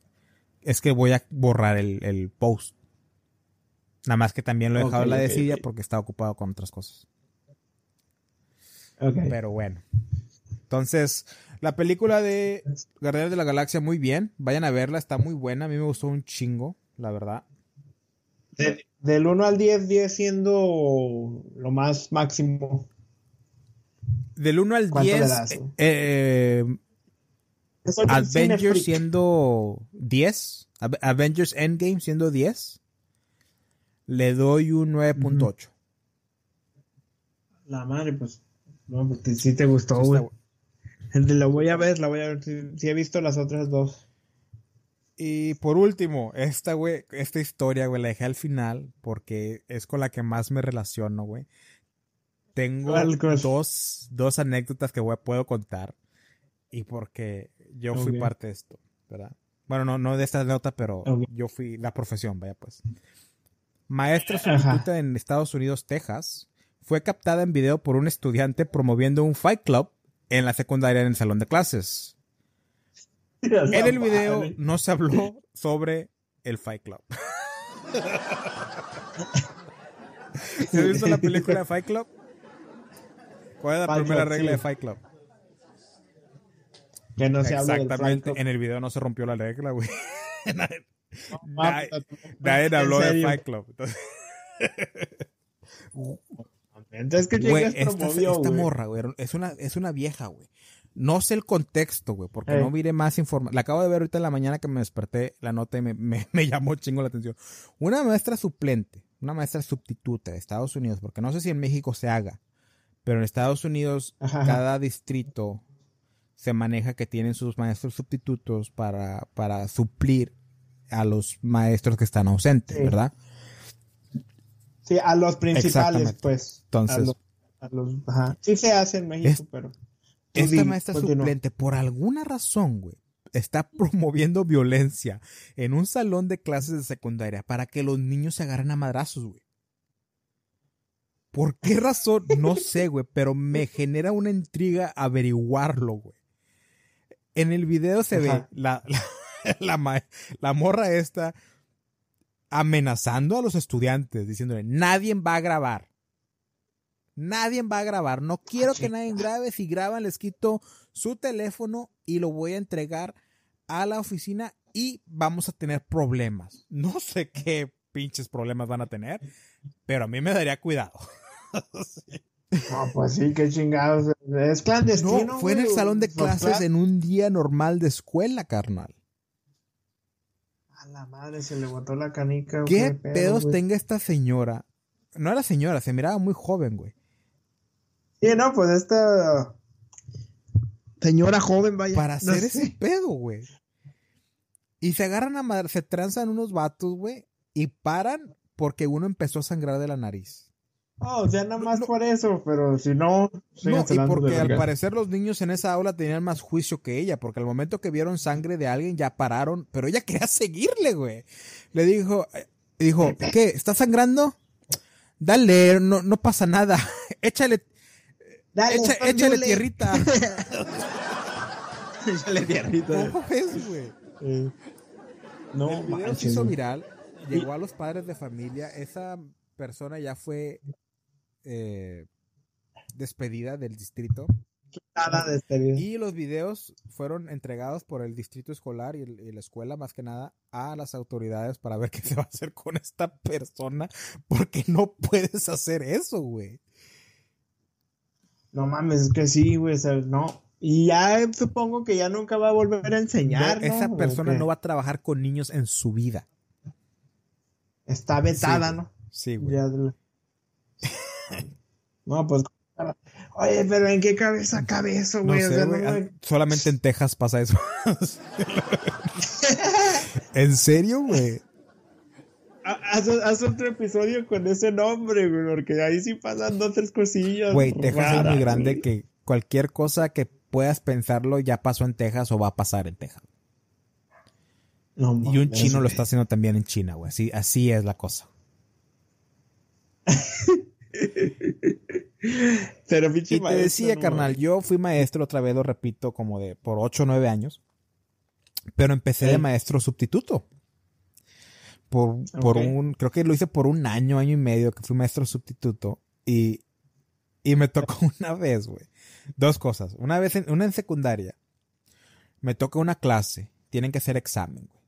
es que voy a borrar el, el post. Nada más que también lo he dejado Ok, en la ok, decilla ok. porque estaba ocupado con otras cosas. Pero bueno. Entonces, la película de Guardianes de la Galaxia, muy bien. Vayan a verla, está muy buena. A mí me gustó un chingo, la verdad. De- del 1 al 10, 10 siendo lo más máximo. Del 1 al ¿Cuánto le 10, das, eh, eh, Avengers siendo 10, Ave- Avengers Endgame siendo 10, le doy un 9.8. La madre, pues. No, pues te- sí te gustó, güey. La voy a ver, la voy a ver. Si, si he visto las otras dos. Y por último, esta, güey, esta historia, güey, la dejé al final porque es con la que más me relaciono, güey. Tengo dos, dos anécdotas que puedo contar y porque yo fui parte de esto, ¿verdad? Bueno, no, no de esta nota, pero yo fui la profesión, vaya pues. Maestra sustituta en Estados Unidos, Texas, fue captada en video por un estudiante promoviendo un fight club en la secundaria en el salón de clases. En el video no se habló sobre el Fight Club. ¿Se has visto la película Fight Club? ¿Cuál es la Fight primera Club, regla sí. de Fight Club? Que no se habla del Exactamente. Fight Club. En el video no se rompió la regla, güey. nadie Ah, nadie- puta, nadie ¿en habló serio? Fight Club. Entonces, Entonces, ¿qué güey, chingas esta, promovió, esta güey? morra, güey, es una, es una vieja, güey. No sé el contexto, güey, porque no miré más información. La acabo de ver ahorita en la mañana que me desperté la nota y me, me- me llamó chingo la atención. Una maestra suplente, una maestra sustituta de Estados Unidos, porque no sé si en México se haga, pero en Estados Unidos ajá. cada distrito se maneja que tienen sus maestros sustitutos para, para suplir a los maestros que están ausentes, Sí. ¿verdad? Sí, a los principales, pues. Entonces- A los, a los- ajá. Sí se hace en México, Es- pero. Esta di, maestra continúa. suplente, por alguna razón, güey, está promoviendo violencia en un salón de clases de secundaria para que los niños se agarren a madrazos, güey. ¿Por qué razón? No sé, güey, pero me genera una intriga averiguarlo, güey. En el video se ve la, la, la morra esta amenazando a los estudiantes, diciéndole, nadie va a grabar. Nadie va a grabar. No quiero que nadie grabe. Si graban, les quito su teléfono y lo voy a entregar a la oficina y vamos a tener problemas. No sé qué pinches problemas van a tener, pero a mí me daría cuidado. No, pues sí, qué chingados. Es clandestino. No, fue en el salón de clases en un día normal de escuela, carnal. La madre se le botó la canica. ¿Qué pedo, pedos güey? tenga esta señora? No era señora, se miraba muy joven, güey. Sí, no, pues esta. Señora joven, vaya. para no hacer sé. ese pedo, güey. Y se agarran a madre, se transan unos vatos, güey, y paran porque uno empezó a sangrar de la nariz. Oh, o sea, nada más por eso, pero si no. No, y porque al parecer los niños en esa aula tenían más juicio que ella, porque al momento que vieron sangre de alguien ya pararon, pero ella quería seguirle, güey. Le dijo, eh, dijo, ¿qué? ¿Está sangrando? Dale, no, no pasa nada. échale, Dale, echa- échale tierrita. Échale tierrita. ¿Cómo ves, güey? Eh, No, el video se hizo viral, llegó a los padres de familia, esa persona ya fue eh, despedida del distrito Nada y los videos fueron entregados por el distrito escolar y, el- y la escuela más que nada a las autoridades para ver qué se va a hacer con esta persona porque no puedes hacer eso, güey. No mames, es que sí, güey. o sea, no. Y ya supongo que ya nunca va a volver a enseñar. Esa ¿O persona no va a trabajar con niños en su vida. Está vetada, Sí, ¿no? Sí, güey. Ya no, pues. Oye, pero ¿en qué cabeza cabe eso, No güey? O sé, sea, güey, no, Solamente en Texas pasa eso. ¿En serio, güey? Ha- Haz, haz otro episodio con ese nombre, güey, porque ahí sí pasan dos, tres cosillas. Güey, Texas es muy grande que cualquier cosa que puedas pensarlo ya pasó en Texas o va a pasar en Texas. No, Y un chino lo está haciendo también en China, güey. Así, así es la cosa. Pero pinche Y te maestro, decía, no carnal, yo fui maestro, otra vez lo repito, como de por 8 o 9 años. Pero empecé de maestro sustituto. Por, un, creo que lo hice por un año, año y medio que fui maestro sustituto. Y, y me tocó una vez, güey. Dos cosas. Una vez, en, una en secundaria. Me toca una clase. Tienen que hacer examen, güey.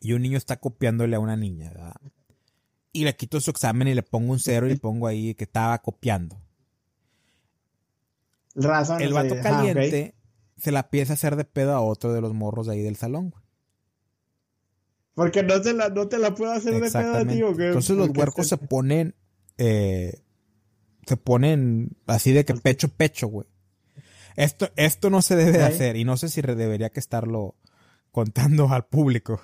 Y un niño está copiándole a una niña, ¿verdad? Y le quito su examen y le pongo un cero y le pongo ahí que estaba copiando. Razón. El vato caliente se la empieza a hacer de pedo a otro de los morros de ahí del salón, güey. Porque no te la, no te la puedo hacer de pedo, Exactamente. tío. que- Entonces los huercos se- se ponen, eh, se ponen así de que pecho pecho, güey. Esto, esto no se debe de hacer y no sé si debería que estarlo contando al público.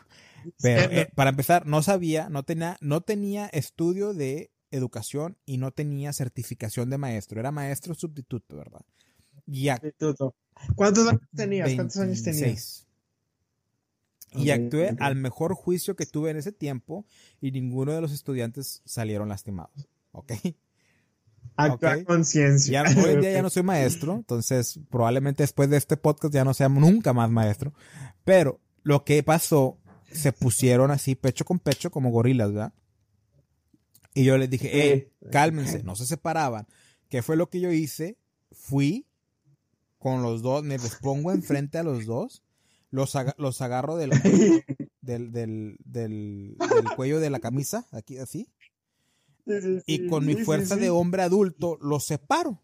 Pero eh, para empezar, no sabía, no tenía, no tenía estudio de educación y no tenía certificación de maestro. Era maestro sustituto, ¿verdad? Y Instituto. ¿Cuántos años tenías? ¿Cuántos años tenías? 26. Y actué al mejor juicio que tuve en ese tiempo y ninguno de los estudiantes salieron lastimados. ¿Ok? Actúa Ok. con ciencia. Ya, hoy en día ya no soy maestro, entonces probablemente después de este podcast ya no sea nunca más maestro. Pero lo que pasó, se pusieron así pecho con pecho como gorilas, ¿verdad? Y yo les dije, hey, cálmense, no se separaban. ¿Qué fue lo que yo hice? Fui con los dos, me les pongo enfrente a los dos, los, aga- los agarro del, del, del, del, del cuello de la camisa, aquí así, Sí, sí, y con mi fuerza de hombre adulto los separo.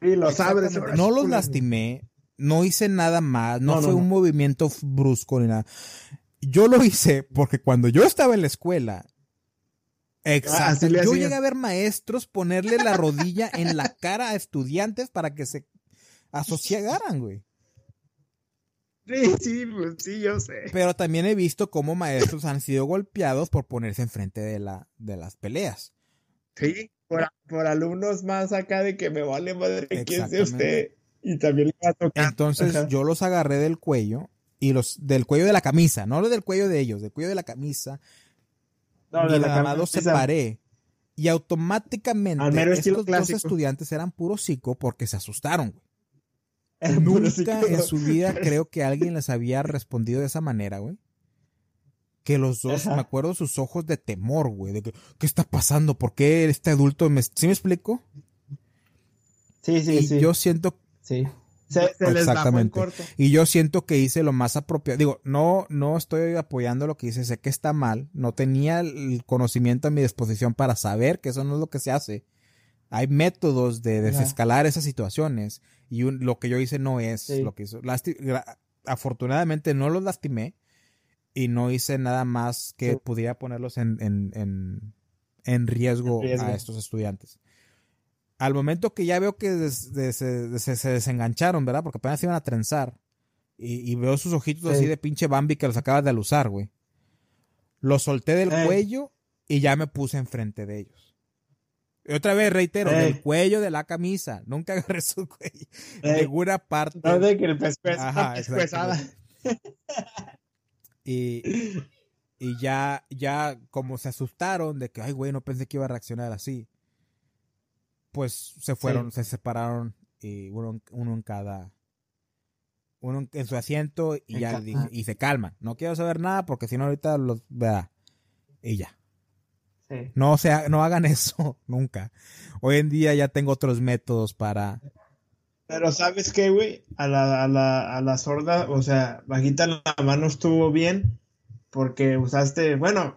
Sí, los abres. No los lastimé, no hice nada más, no, No, no, fue un movimiento brusco ni nada. Yo lo hice porque cuando yo estaba en la escuela, exacto, yo llegué a ver maestros ponerle la rodilla en la cara a estudiantes para que se asociaran, güey. Sí, sí, pues sí, yo sé. Pero también he visto cómo maestros han sido golpeados por ponerse enfrente de, la, de las peleas. Sí, por, por alumnos más acá de que me vale madre quién sea usted. Y también le va a tocar. Entonces Ajá. yo los agarré del cuello y los del cuello de la camisa, no del cuello de ellos, del cuello de la camisa No, y de la más los camisa. separé. Y automáticamente Al mero estos dos clásico. estudiantes eran puro psico porque se asustaron. güey. Nunca en su vida creo que alguien les había respondido de esa manera, güey. Que los dos, Ajá. me acuerdo sus ojos de temor, güey. De que, ¿qué está pasando? ¿Por qué este adulto me... ¿Sí me explico? Sí, sí, y sí. yo siento sí. Se, se les bajó en Exactamente. corto. Y yo siento que hice lo más apropiado. Digo, no, no estoy apoyando lo que hice, sé que está mal. No tenía el conocimiento a mi disposición para saber que eso no es lo que se hace. Hay métodos de desescalar esas situaciones. Y un- lo que yo hice no es Sí. lo que hizo. Lasti- afortunadamente no los lastimé. Y no hice nada más que Sí. pudiera ponerlos en, en, en, en riesgo, En riesgo. a estos estudiantes. Al momento que ya veo que des- des- se, se- se desengancharon, ¿verdad? Porque apenas se iban a trenzar. Y, y veo sus ojitos Sí. así de pinche Bambi que los acabas de alusar, güey. Los solté del Ey. cuello y ya me puse enfrente de ellos. Y otra vez reitero, Ey. del cuello de la camisa. Nunca agarré su cuello. Ey. Ninguna parte. No de que el pescuezo Ajá, es pesada. Y, y ya, ya como se asustaron de que, ay, güey, no pensé que iba a reaccionar así. Pues se fueron, se separaron y uno, uno en cada, uno en- su asiento y En ya dije, y se calman. No quiero saber nada porque si no ahorita los, vea. Y ya. Sí. No, sea, no hagan eso nunca. Hoy en día ya tengo otros métodos para, Pero ¿sabes qué, güey? A la, a, la, a la sorda, o sea, bajita la mano estuvo bien porque usaste, bueno,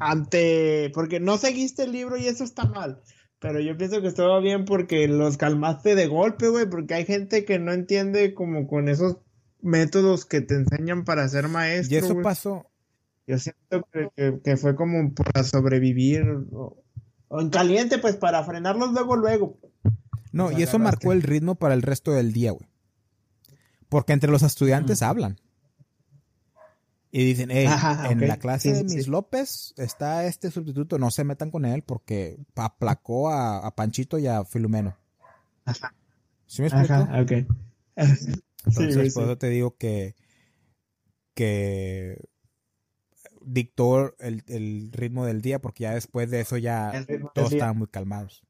ante, porque no seguiste el libro y eso está mal. Pero yo pienso que estuvo bien porque los calmaste de golpe, güey, porque hay gente que no entiende como con esos métodos que te enseñan para ser maestro. y eso pasó, Yo siento que, que- que fue como para sobrevivir o, o en caliente, pues para frenarlos luego, luego. No, y eso marcó el ritmo para el resto del día, güey. Porque entre los estudiantes hablan. Y dicen, hey, Ajá, en la clase Sí, de sí, Miss sí. López está este sustituto, no se metan con él porque aplacó a, a Panchito y a Filomeno. Ajá. ¿Sí me explico? Ajá, ok. sí, Entonces, güey, por sí. eso te digo que, que dictó el, el ritmo del día porque ya después de eso ya todos estaban muy calmados.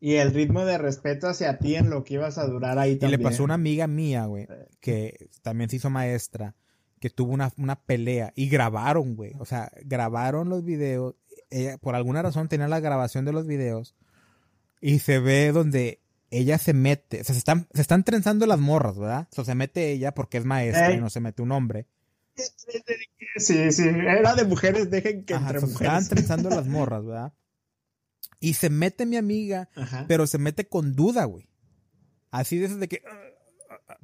Y el ritmo de respeto hacia ti en lo que ibas a durar ahí Y también. le pasó a una amiga mía, güey, que también se hizo maestra, que tuvo una, una pelea y grabaron, güey. O sea, grabaron los videos. Ella, por alguna razón, tenía la grabación de los videos y se ve donde ella se mete. O sea, se están, se están trenzando las morras, ¿verdad? O sea, se mete ella porque es maestra Ey. y no se mete un hombre. Sí, sí, era de mujeres, dejen que Ajá, entre estaban mujeres. trenzando las morras, ¿verdad? Y se mete mi amiga Ajá. pero se mete con duda, güey. Así de de que "Ah, ah, ah,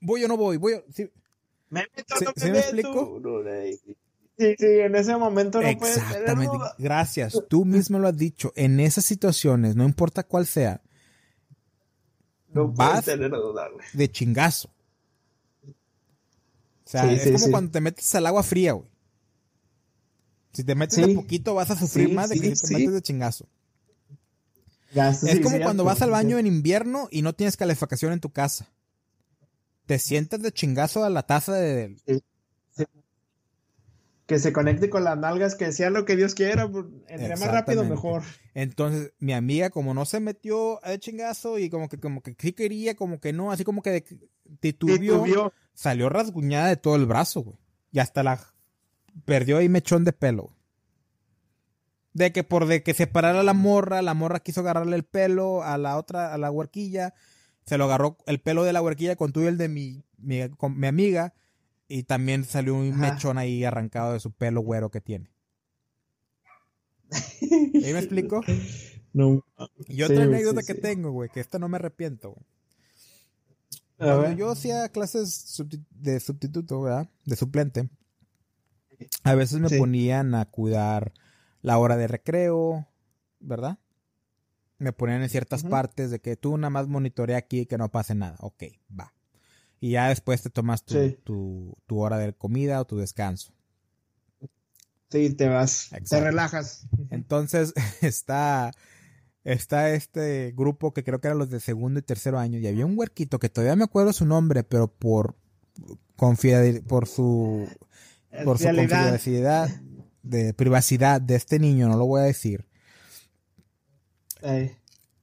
voy o no voy, voy o... sí. Me meto, ¿Sí- no sí me explico? Sí, sí, en ese momento no puedes tener Exactamente. Gracias. Tú mismo lo has dicho. En esas situaciones, no importa cuál sea, No Vas- tener duda, güey. de chingazo. O sea, Sí, es sí, como sí. cuando te metes al agua fría, güey. Si te metes de poquito vas a sufrir más de que si te metes de chingazo. Es sí, como sí, cuando vas al sí. baño en invierno y no tienes calefacción en tu casa. Te sientas de chingazo a la taza de, Que se conecte con las nalgas, que sea lo que Dios quiera. Entre más rápido, mejor. Entonces, mi amiga, como no se metió de chingazo y como que, como que sí quería, como que no, así como que de- titubió, Titubió. salió rasguñada de todo el brazo, güey. Y hasta la perdió ahí mechón de pelo. De que por de que separara la morra, la morra quiso agarrarle el pelo a la otra, a la huerquilla. Se lo agarró el pelo de la huerquilla con todo el de mi, mi, con mi amiga. Y también salió un Ajá. mechón ahí arrancado de su pelo güero que tiene. ¿Sí me explico? No. Y otra anécdota que tengo, güey, que esta no me arrepiento, güey. Cuando yo hacía clases de sustituto, ¿verdad? De suplente, a veces me ponían a cuidar la hora de recreo, ¿verdad? Me ponían en ciertas partes de que tú nada más monitorea aquí que no pase nada. Ok, va. Y ya después te tomas tu, tu hora de comida o tu descanso. Sí, te vas, te relajas. Entonces está, está este grupo que creo que eran los de segundo y tercero año y había un huerquito que todavía me acuerdo su nombre, pero por por su por su confidencialidad de privacidad de este niño, no lo voy a decir.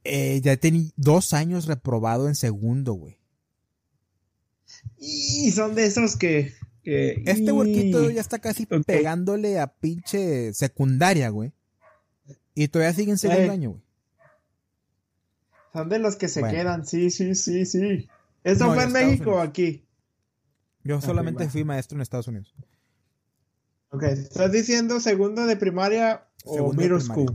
Eh, ya tenía dos años reprobado en segundo, güey. Y son de esos que este huerquito ya está casi pegándole a pinche secundaria, güey. Y todavía sigue en segundo año, güey. Son de los que se quedan, sí, sí, sí, sí. ¿Eso fue en México o aquí? Yo solamente fui maestro en Estados Unidos. Ok, ¿estás diciendo segundo de primaria o middle school?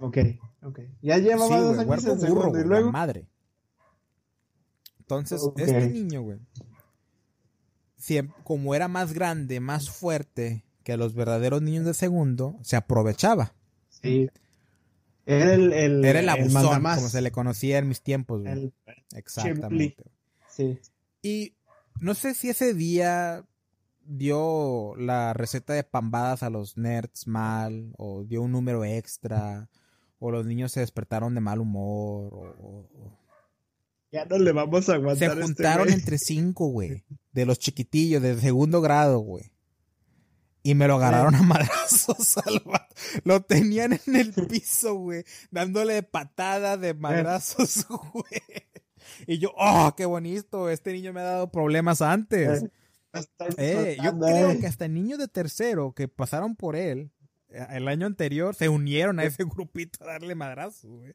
Ok, ok. Ya llevaba dos años en segundo y luego... madre. Entonces, este niño, güey, como era más grande, más fuerte que los verdaderos niños de segundo, se aprovechaba. Sí. Era el, el, era el abusón, como se le conocía en mis tiempos. Exactamente. Sí. Y no sé si ese día dio la receta de pambadas a los nerds mal, o dio un número extra, o los niños se despertaron de mal humor, o, ya no le vamos a aguantar. Se este juntaron entre cinco, güey. De los chiquitillos, de segundo grado, güey. Y me lo agarraron a madrazos Lo tenían en el piso, güey. Dándole patada de madrazos, güey. Y yo, oh, qué bonito. Este niño me ha dado problemas antes. Eh, yo creo que hasta niños de tercero que pasaron por él eh, el año anterior se unieron a ese grupito a darle madrazos, güey.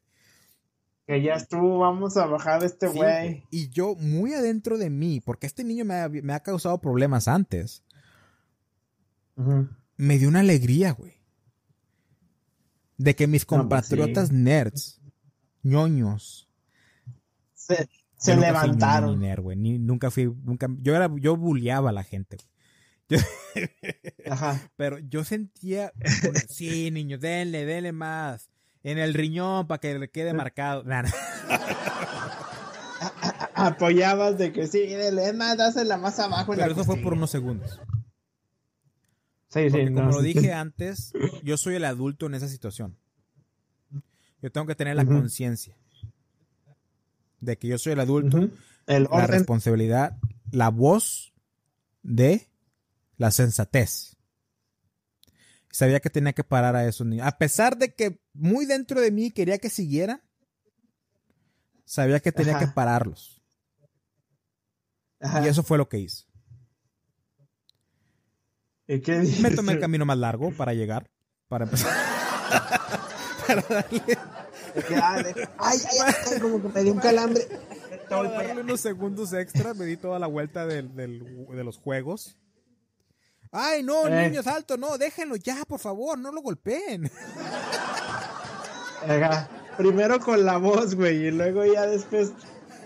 Que ya estuvo, vamos a bajar este güey. y yo, muy adentro de mí, porque este niño me ha, causado problemas antes, me dio una alegría, güey. De que mis pues compatriotas nerds, ñoños, se, levantaron. nunca fui, nunca, yo era, yo bulleaba a la gente. Ajá. Pero yo sentía, sí, niños, denle, denle más en el riñón para que le quede marcado. Apoyabas de que sí, es más, dásela más abajo. Pero eso fue por unos segundos. Sí, sí, como lo dije antes, yo soy el adulto en esa situación. Yo tengo que tener la conciencia de que yo soy el adulto, la responsabilidad, la voz de la sensatez sabía que tenía que parar a esos niños. A pesar de que muy dentro de mí quería que siguieran, sabía que tenía que pararlos. Y eso fue lo que hice. ¿Y qué Me tomé el camino más largo para llegar, para empezar. para darle. Ay, ay, ay, como que me dio un calambre. Para darle unos segundos extra, me di toda la vuelta de los juegos Ay, no, eh. niños altos, no, déjenlo ya, por favor, no lo golpeen. Primero con la voz, güey, y luego ya después.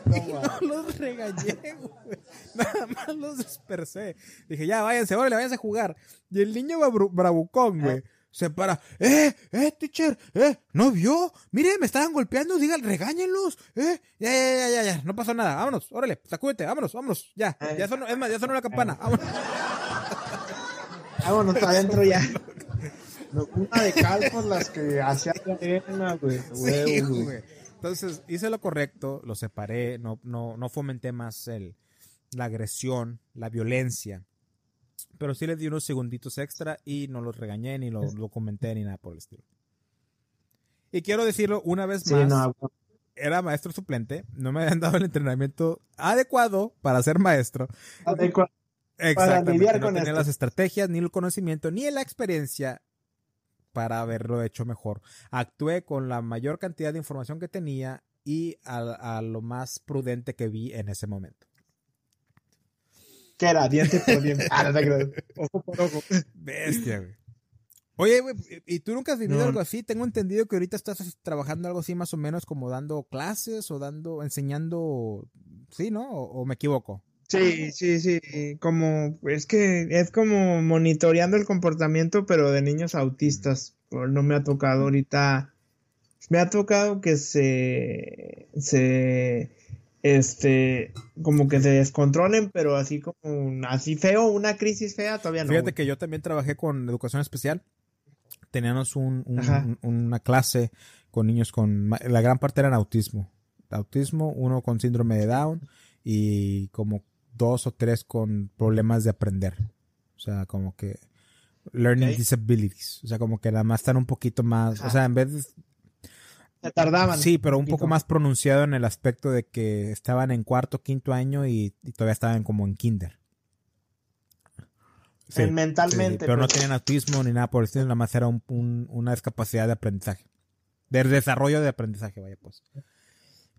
No, los regañé, güey. Nada más los dispersé. Dije, ya, váyanse, órale, váyanse a jugar. Y el niño bravucón, güey. Se para, eh, eh, teacher, eh, ¿no vio? Mire, me estaban golpeando, digan, regáñenlos, eh, ya, ya, ya, ya, ya, no pasó nada, vámonos, órale, sacúdete, vámonos, vámonos, ya, ya sonó, es más, ya sonó la campana, vámonos. Vámonos adentro ya. Una de cal por las que hacía arena, güey. Sí, güey. Entonces hice lo correcto, lo separé, no, no, no fomenté más el, la agresión, la violencia. Pero sí les di unos segunditos extra y no los regañé ni lo, lo comenté ni nada por el estilo. Y quiero decirlo una vez más. Era maestro suplente, no me habían dado el entrenamiento adecuado para ser maestro. Adecuado. Exactamente. no tenía las estrategias, ni el conocimiento, ni la experiencia para haberlo hecho mejor. Actué con la mayor cantidad de información que tenía y a, lo más prudente que vi en ese momento. ¿Qué era? Diente por diente. Ah, ojo por ojo. Bestia, güey. Oye, güey, ¿y tú nunca has vivido algo así? Tengo entendido que ahorita estás trabajando algo así más o menos como dando clases o dando, enseñando, ¿sí, no? ¿O, me equivoco? Sí, sí, sí, como, es que es como monitoreando el comportamiento, pero de niños autistas. No me ha tocado ahorita, me ha tocado que se, se, este, como que se descontrolen, pero así como, así feo, una crisis fea, todavía no. Fíjate que yo también trabajé con educación especial teníamos una clase con niños con, la gran parte eran autismo. Autismo, uno con síndrome de Down y como dos o tres con problemas de aprender. O sea, como que learning disabilities. O sea, como que nada más están un poquito más, o sea, en vez de... Se tardaban. Sí, pero un poco más pronunciado en el aspecto de que estaban en cuarto, quinto año y todavía estaban como en kinder mentalmente. pero no pues. tenían autismo ni nada por el estilo, nada más era una discapacidad de aprendizaje. De desarrollo de aprendizaje, vaya pues.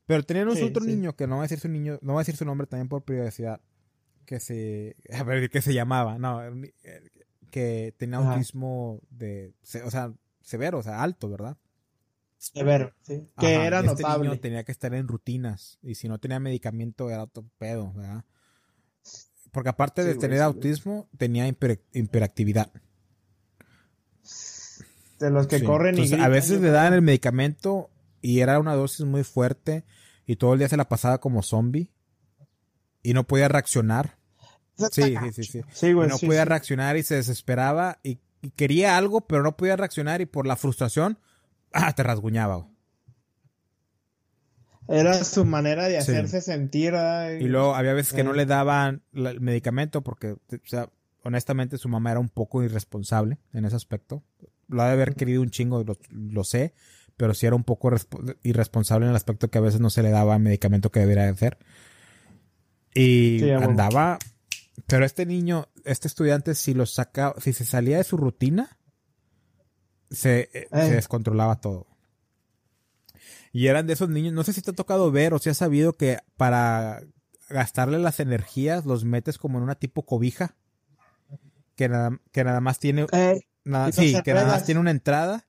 Pero teníamos otro niño, que no va a decir su niño, no va a decir su nombre también por privacidad, que se, a ver, que se llamaba, no, que tenía autismo de, o sea, severo, o sea, alto, ¿verdad? Severo, sí. Que era este notable. Niño tenía que estar en rutinas, y si no tenía medicamento era todo pedo, ¿verdad? Porque aparte de tener autismo, tenía hiperactividad. De los que corren y A veces le daban el medicamento y era una dosis muy fuerte y todo el día se la pasaba como zombie y no podía reaccionar. Sí, sí, sí, sí. no podía reaccionar y se desesperaba y, quería algo, pero no podía reaccionar y por la frustración, ah, te rasguñaba. Era su manera de hacerse sentir. Y luego había veces que no le daban el medicamento porque, o sea, honestamente su mamá era un poco irresponsable en ese aspecto. Lo ha de haber querido un chingo, lo, sé, pero sí era un poco irresponsable en el aspecto que a veces no se le daba el medicamento que debería hacer. Y andaba, pero este niño, este estudiante, si lo sacaba, si se salía de su rutina, se, eh, se descontrolaba todo. Y eran de esos niños, no sé si te ha tocado ver o si has sabido que para gastarle las energías los metes como en una tipo cobija. Que nada, que nada más tiene... Eh, nada, sí, que nada más tiene una entrada.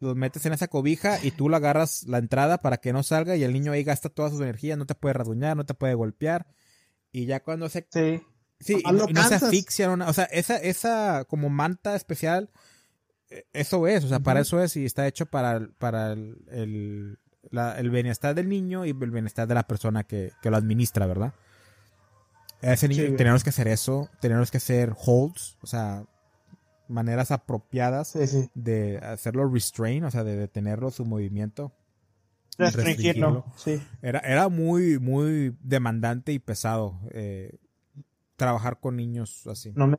Los metes en esa cobija y tú le agarras la entrada para que no salga y el niño ahí gasta todas sus energías, no te puede rasguñar, no te puede golpear. Y ya cuando se... Sí. Sí, y, no, se asfixia, o sea, esa, esa como manta especial, eso es, o sea, para eso es y está hecho para, para el, el bienestar del niño y el bienestar de la persona que, lo administra, ¿verdad? ese niño tenemos que hacer eso, tenemos que hacer holds, o sea, maneras apropiadas de hacerlo restrain, o sea, de detenerlo su movimiento. Restringirlo, sí. Era, era muy, muy demandante y pesado eh, trabajar con niños así. No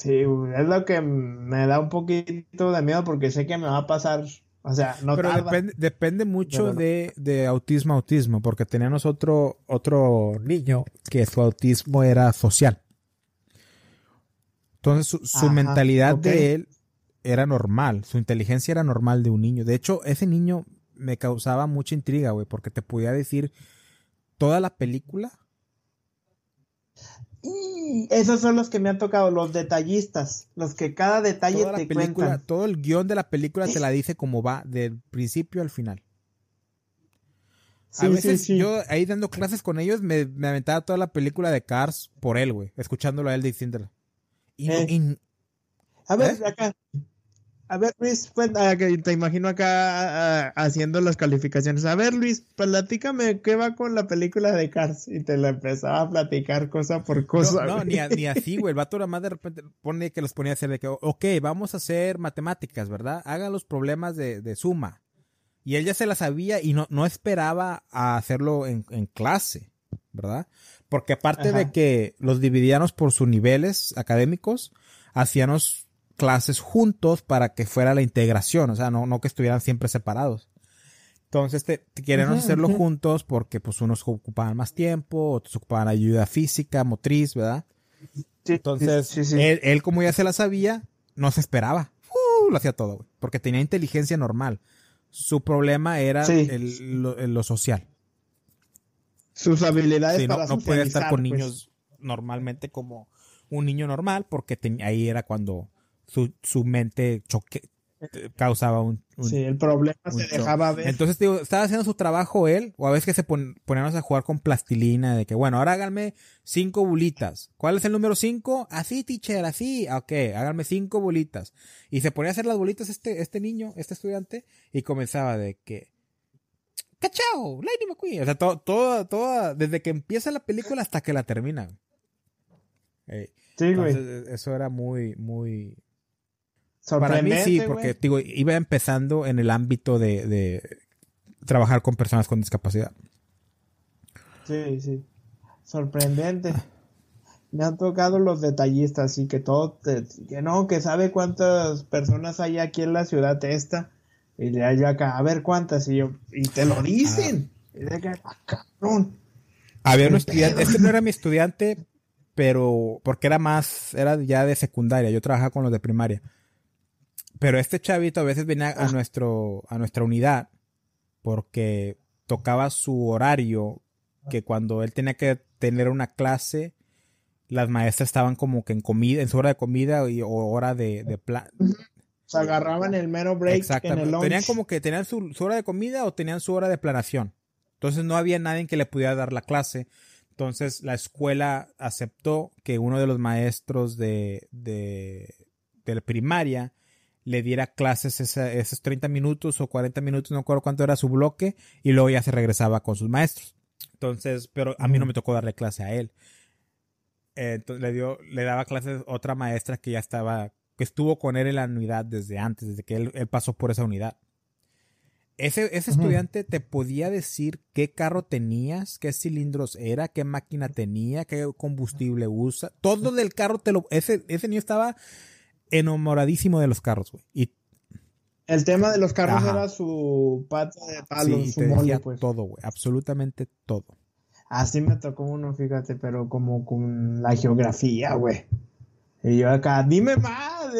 Sí, es lo que me da un poquito de miedo porque sé que me va a pasar o sea, no Pero depende, depende mucho de, de, autismo a autismo, porque teníamos otro, otro niño que su autismo era social. Entonces su, mentalidad de él era normal, su inteligencia era normal de un niño. De hecho, ese niño me causaba mucha intriga, güey, porque te podía decir toda la película y esos son los que me han tocado, los detallistas, los que cada detalle te película, Todo el guion de la película te la dice como va, del principio al final. a veces yo ahí dando clases con ellos me, me, aventaba toda la película de Cars por él, güey, escuchándolo a él diciéndolo. Y, eh. a ver, ¿eh? acá, a ver, Luis, ah, te imagino acá ah, haciendo las calificaciones. A ver, Luis, platícame qué va con la película de Cars. Y te la empezaba a platicar cosa por cosa. No, ni, así, güey. El vato nada más de repente pone que los ponía a hacer de que, ok, vamos a hacer matemáticas, ¿verdad? Hagan los problemas de, suma. Y él ya se la sabía y no, no esperaba a hacerlo en, clase, ¿verdad? Porque aparte de que los dividíamos por sus niveles académicos, hacíamos clases juntos para que fuera la integración, o sea, no, no que estuvieran siempre separados. Entonces, te, quieren hacerlo juntos porque pues unos ocupaban más tiempo, otros ocupaban ayuda física, motriz, ¿verdad? Entonces, él, como ya se la sabía, no se esperaba. Uh, lo hacía todo, güey, porque tenía inteligencia normal. Su problema era lo, social. Sus habilidades para no, no podía estar con pues. niños normalmente como un niño normal porque ahí era cuando su, su mente choque, causaba un, sí, el problema se dejaba ver. Entonces, digo, estaba haciendo su trabajo él, o a veces que se pon, poníamos a jugar con plastilina, de que, bueno, ahora háganme cinco bulitas. ¿Cuál es el número cinco? Así, teacher, así. Ok, háganme cinco bulitas. Y se ponía a hacer las bolitas este, este niño, este estudiante, y comenzaba de que, ¡Cachao! Lady McQueen. O sea, todo, todo, todo, desde que empieza la película hasta que la termina. sí, güey. Eso era muy, muy, para mí sí, porque digo, iba empezando en el ámbito de, trabajar con personas con discapacidad. Sí, sí. Sorprendente. Me han tocado los detallistas y que todo, que no, que sabe cuántas personas hay aquí en la ciudad esta. Y le hay acá, a ver cuántas, y yo, y te lo dicen. Ah. Y de ah, cabrón. Había un estudiante, este no era mi estudiante, pero porque era más, era ya de secundaria, yo trabajaba con los de primaria. Pero este chavito a veces venía a, ah. nuestro, a nuestra unidad porque tocaba su horario que cuando él tenía que tener una clase, las maestras estaban como que en comida, en su hora de comida o hora de, de plan. Se agarraban el mero break Exactamente. En el Tenían como que tenían su, hora de comida o tenían su hora de planación. Entonces no había nadie que le pudiera dar la clase. Entonces la escuela aceptó que uno de los maestros de, de, de la primaria le diera clases esos 30 minutos o 40 minutos, no recuerdo cuánto era su bloque, y luego ya se regresaba con sus maestros. Entonces, pero a mí no me tocó darle clase a él. entonces le dio, le daba clases otra maestra que ya estaba, que estuvo con él en la unidad desde antes, desde que él, pasó por esa unidad. Ese, ese estudiante te podía decir qué carro tenías, qué cilindros era, qué máquina tenía, qué combustible usa. Todo del carro te lo. Ese, ese niño estaba enamoradísimo de los carros, güey. Y el tema de los carros era su pata de palo, sí, su te pues. Todo, güey, absolutamente todo. Así me tocó uno, fíjate, pero como con la geografía, güey. Y yo acá, dime más.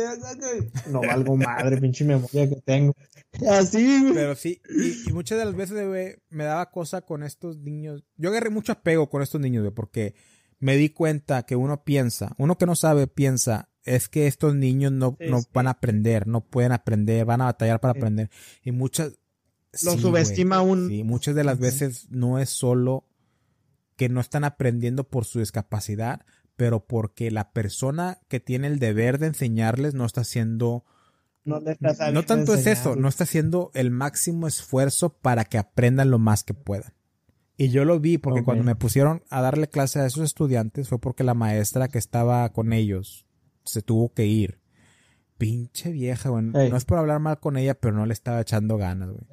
No valgo madre, pinche memoria que tengo. Así, güey. Pero sí, y, muchas de las veces, güey, me daba cosa con estos niños. Yo agarré mucho apego con estos niños, güey, porque me di cuenta que uno piensa, uno que no sabe piensa, es que estos niños no, no van a aprender, no pueden aprender, van a batallar para aprender. Y muchas... Lo subestima un... Sí, muchas de las veces no es solo que no están aprendiendo por su discapacidad, pero porque la persona que tiene el deber de enseñarles no está haciendo... No, no tanto es eso, no está haciendo el máximo esfuerzo para que aprendan lo más que puedan. Y yo lo vi porque cuando me pusieron a darle clase a esos estudiantes fue porque la maestra que estaba con ellos se tuvo que ir. Pinche vieja, güey. No es por hablar mal con ella, pero no le estaba echando ganas, güey.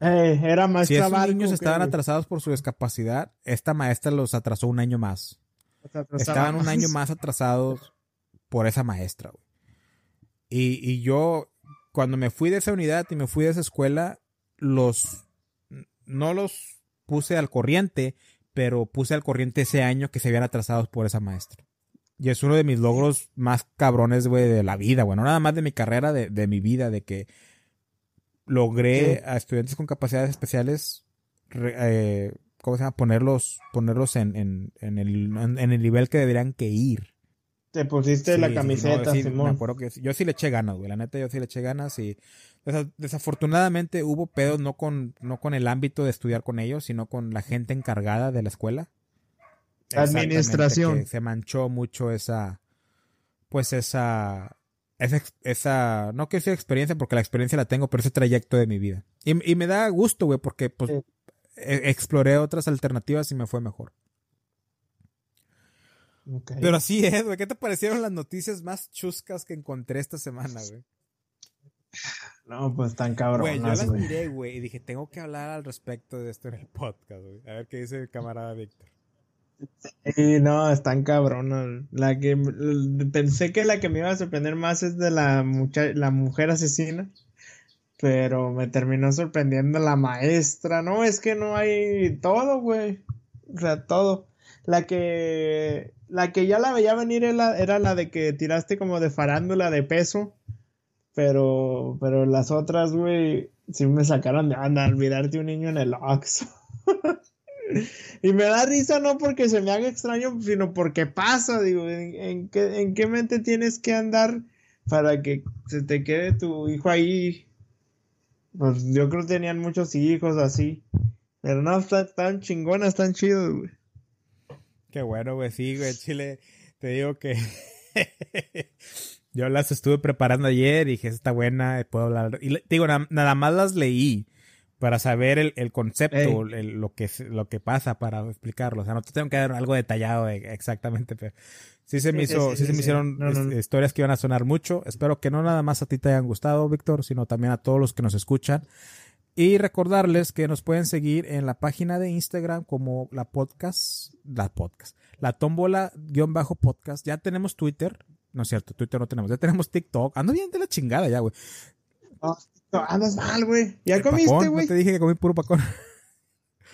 era maestra Si esos niños estaban atrasados por su discapacidad, esta maestra los atrasó un año más. Estaban un año más atrasados por esa maestra, güey. Y, y yo, cuando me fui de esa unidad y me fui de esa escuela, los... No los puse al corriente, pero puse al corriente ese año que se habían atrasados por esa maestra. Y es uno de mis logros más cabrones, güey, de la vida, güey. No nada más de mi carrera, de, de mi vida, de que logré a estudiantes con capacidades especiales, eh, ¿cómo se llama? Ponerlos, ponerlos en, en, en, el, en, el nivel que deberían que ir. Te pusiste la camiseta, Simón. Me acuerdo que yo sí le eché ganas, güey. La neta, yo sí le eché ganas y desafortunadamente hubo pedos no con, no con el ámbito de estudiar con ellos, sino con la gente encargada de la escuela administración. se manchó mucho esa, pues esa, esa, esa, no que sea experiencia, porque la experiencia la tengo, pero ese trayecto de mi vida. Y, me da gusto, güey, porque pues e, exploré otras alternativas y me fue mejor. Pero así es, güey. ¿Qué te parecieron las noticias más chuscas que encontré esta semana, güey? No, pues tan cabrón. Güey, yo las miré, güey, y dije, tengo que hablar al respecto de esto en el podcast, güey. A ver qué dice el camarada Víctor. Sí, no, están cabronas. La que pensé que la que me iba a sorprender más es de la, la mujer asesina, pero me terminó sorprendiendo la maestra. No, es que no hay todo, güey. O sea, todo. La que la que ya la veía venir era, la de que tiraste como de farándula de peso, pero pero las otras, güey, sí me sacaron de anda, olvidarte un niño en el Ox. Y me da risa no porque se me haga extraño, sino porque pasa, digo, ¿en, qué, en qué mente tienes que andar para que se te quede tu hijo ahí? Pues yo creo que tenían muchos hijos así. Pero no, están, chingonas, están chidos, güey. Qué bueno, güey, sí, güey, Chile. Te digo que yo las estuve preparando ayer y dije, está buena, puedo hablar. Y te digo, nada más las leí para saber el, concepto, lo, que, lo que pasa para explicarlo. O sea, no te tengo que dar algo detallado exactamente, pero sí se me hizo, sí, se me hicieron historias que iban a sonar mucho. Espero que no nada más a ti te hayan gustado, Víctor, sino también a todos los que nos escuchan. Y recordarles que nos pueden seguir en la página de Instagram como la podcast, la podcast, la tómbola guion bajo podcast. Ya tenemos Twitter, no es cierto, Twitter no tenemos, ya tenemos TikTok. Ando bien de la chingada ya, güey. No, andas mal, güey. ¿Ya comiste, güey? te dije que comí puro pacón.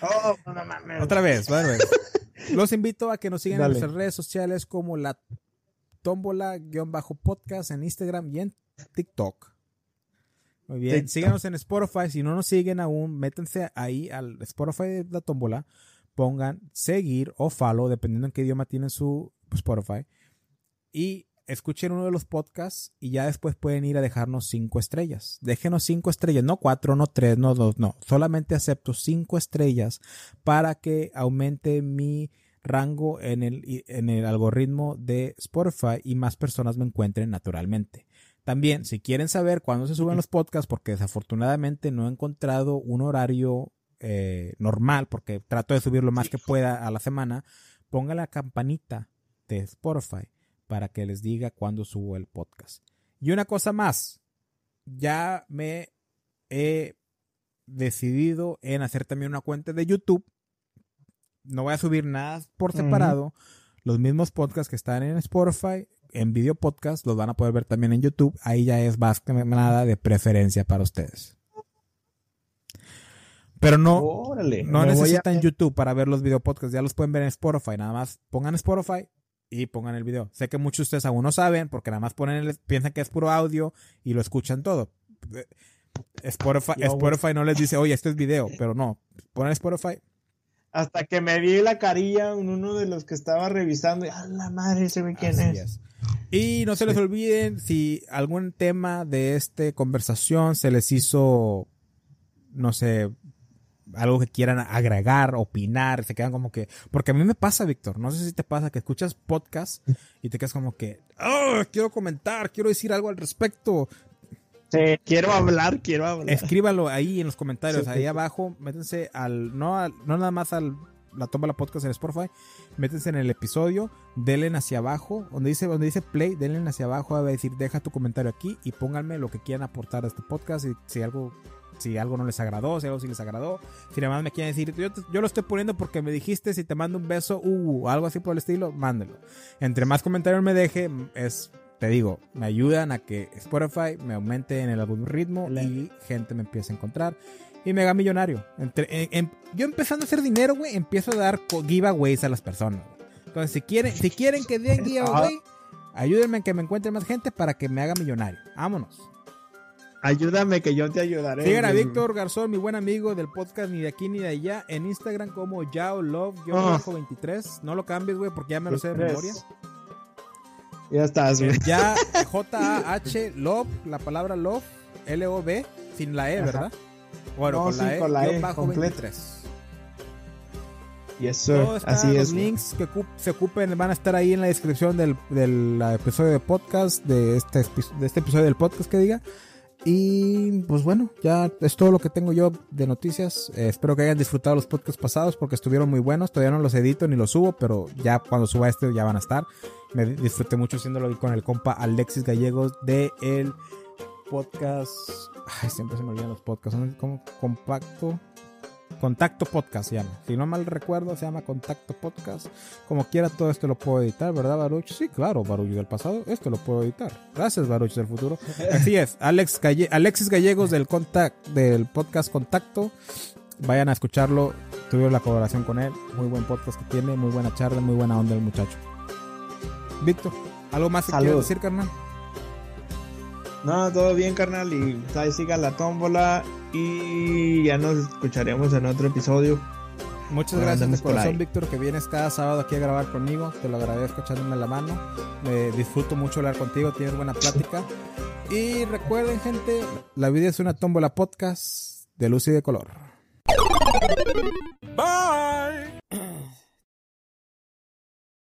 Oh, no mames. Otra vez, otra vez. Los invito a que nos sigan en nuestras redes sociales como la tómbola-podcast en Instagram y en TikTok. Muy bien. Síganos en Spotify. Si no nos siguen aún, métanse ahí al Spotify de la tómbola. Pongan seguir o follow, dependiendo en qué idioma tienen su Spotify. Y escuchen uno de los podcasts y ya después pueden ir a dejarnos cinco estrellas. Déjenos cinco estrellas, no cuatro, no tres, no dos, no. Solamente acepto cinco estrellas para que aumente mi rango en el, en el algoritmo de Spotify y más personas me encuentren naturalmente. También, si quieren saber cuándo se suben los podcasts, porque desafortunadamente no he encontrado un horario eh, normal, porque trato de subir lo más que pueda a la semana, ponga la campanita de Spotify para que les diga cuándo subo el podcast. Y una cosa más, ya me he decidido en hacer también una cuenta de YouTube. No voy a subir nada por separado. Los mismos podcasts que están en Spotify, en video podcast, los van a poder ver también en YouTube. Ahí ya es más que nada de preferencia para ustedes. Pero no, no necesitan YouTube para ver los video podcasts. Ya los pueden ver en Spotify. Nada más pongan Spotify, y pongan el video. Sé que muchos de ustedes aún no saben porque nada más ponen el, piensan que es puro audio y lo escuchan todo. Spotify, Spotify no les dice, oye, este es video, pero no, ponen Spotify. Hasta que me vi la carilla en uno de los que estaba revisando y a la madre se ve quién es. Y no se les olviden si algún tema de esta conversación se les hizo, no sé, algo que quieran agregar, opinar, se quedan como que, porque a mí me pasa, Víctor, no sé si te pasa que escuchas podcast y te quedas como que, oh, quiero comentar, quiero decir algo al respecto. Sí, quiero hablar, quiero hablar. Escríbalo ahí en los comentarios, ahí abajo, métense al, no, al, no nada más al la toma la podcast en Spotify, métense en el episodio, denle hacia abajo, donde dice, donde dice play, denle hacia abajo a decir deja tu comentario aquí y pónganme lo que quieran aportar a este podcast y si algo si algo no les agradó, si algo sí les agradó. Si nada más me quieren decir, yo, lo estoy poniendo porque me dijiste, si te mando un beso, uh, algo así por el estilo, mándelo. Entre más comentarios me deje, es, te digo, me ayudan a que Spotify me aumente en el algoritmo y gente me empiece a encontrar. Y me haga millonario. Entre, yo empezando a hacer dinero, güey, empiezo a dar giveaways a las personas. Entonces, si quieren, si quieren que den giveaway, ayúdenme a que me encuentre más gente para que me haga millonario. Vámonos. Ayúdame que yo te ayudaré. Sigan a Víctor Garzón, mi buen amigo del podcast Ni de aquí ni de allá, en Instagram como Yao Love-23. No lo cambies, güey, porque ya me lo sé de memoria. Ya estás, güey. Ya J-A-H Love, la palabra Love, L-O-B, sin la E, ¿verdad? Bueno, con, la e, con la E, bajo 23. Y eso, así los es. Los links que se ocupen van a estar ahí en la descripción del, del episodio de podcast, de este, de este episodio del podcast que diga. Y pues bueno, ya es todo lo que tengo yo de noticias. Eh, espero que hayan disfrutado los podcasts pasados porque estuvieron muy buenos. Todavía no los edito ni los subo, pero ya cuando suba este ya van a estar. Me disfruté mucho haciéndolo con el compa Alexis Gallegos de el podcast. Ay, siempre se me olvidan los podcasts. Como compacto. Contacto Podcast se llama. Si no mal recuerdo, se llama Contacto Podcast. Como quiera, todo esto lo puedo editar, ¿verdad, Baruch? Sí, claro, Baruch del pasado, esto lo puedo editar. Gracias, Baruch del futuro. Así es, Alex Alexis Gallegos del, contact del podcast Contacto. Vayan a escucharlo. Tuvieron la colaboración con él. Muy buen podcast que tiene, muy buena charla, muy buena onda el muchacho. Víctor, ¿algo más que quieras decir, carnal? No, todo bien, carnal. Y ahí siga la tómbola. Y ya nos escucharemos en otro episodio. Muchas gracias de corazón, Víctor, que vienes cada sábado aquí a grabar conmigo. Te lo agradezco echándome la mano. Me disfruto mucho hablar contigo, tienes buena plática. Y recuerden, gente, la vida es una tómbola podcast de luz y de color. Bye.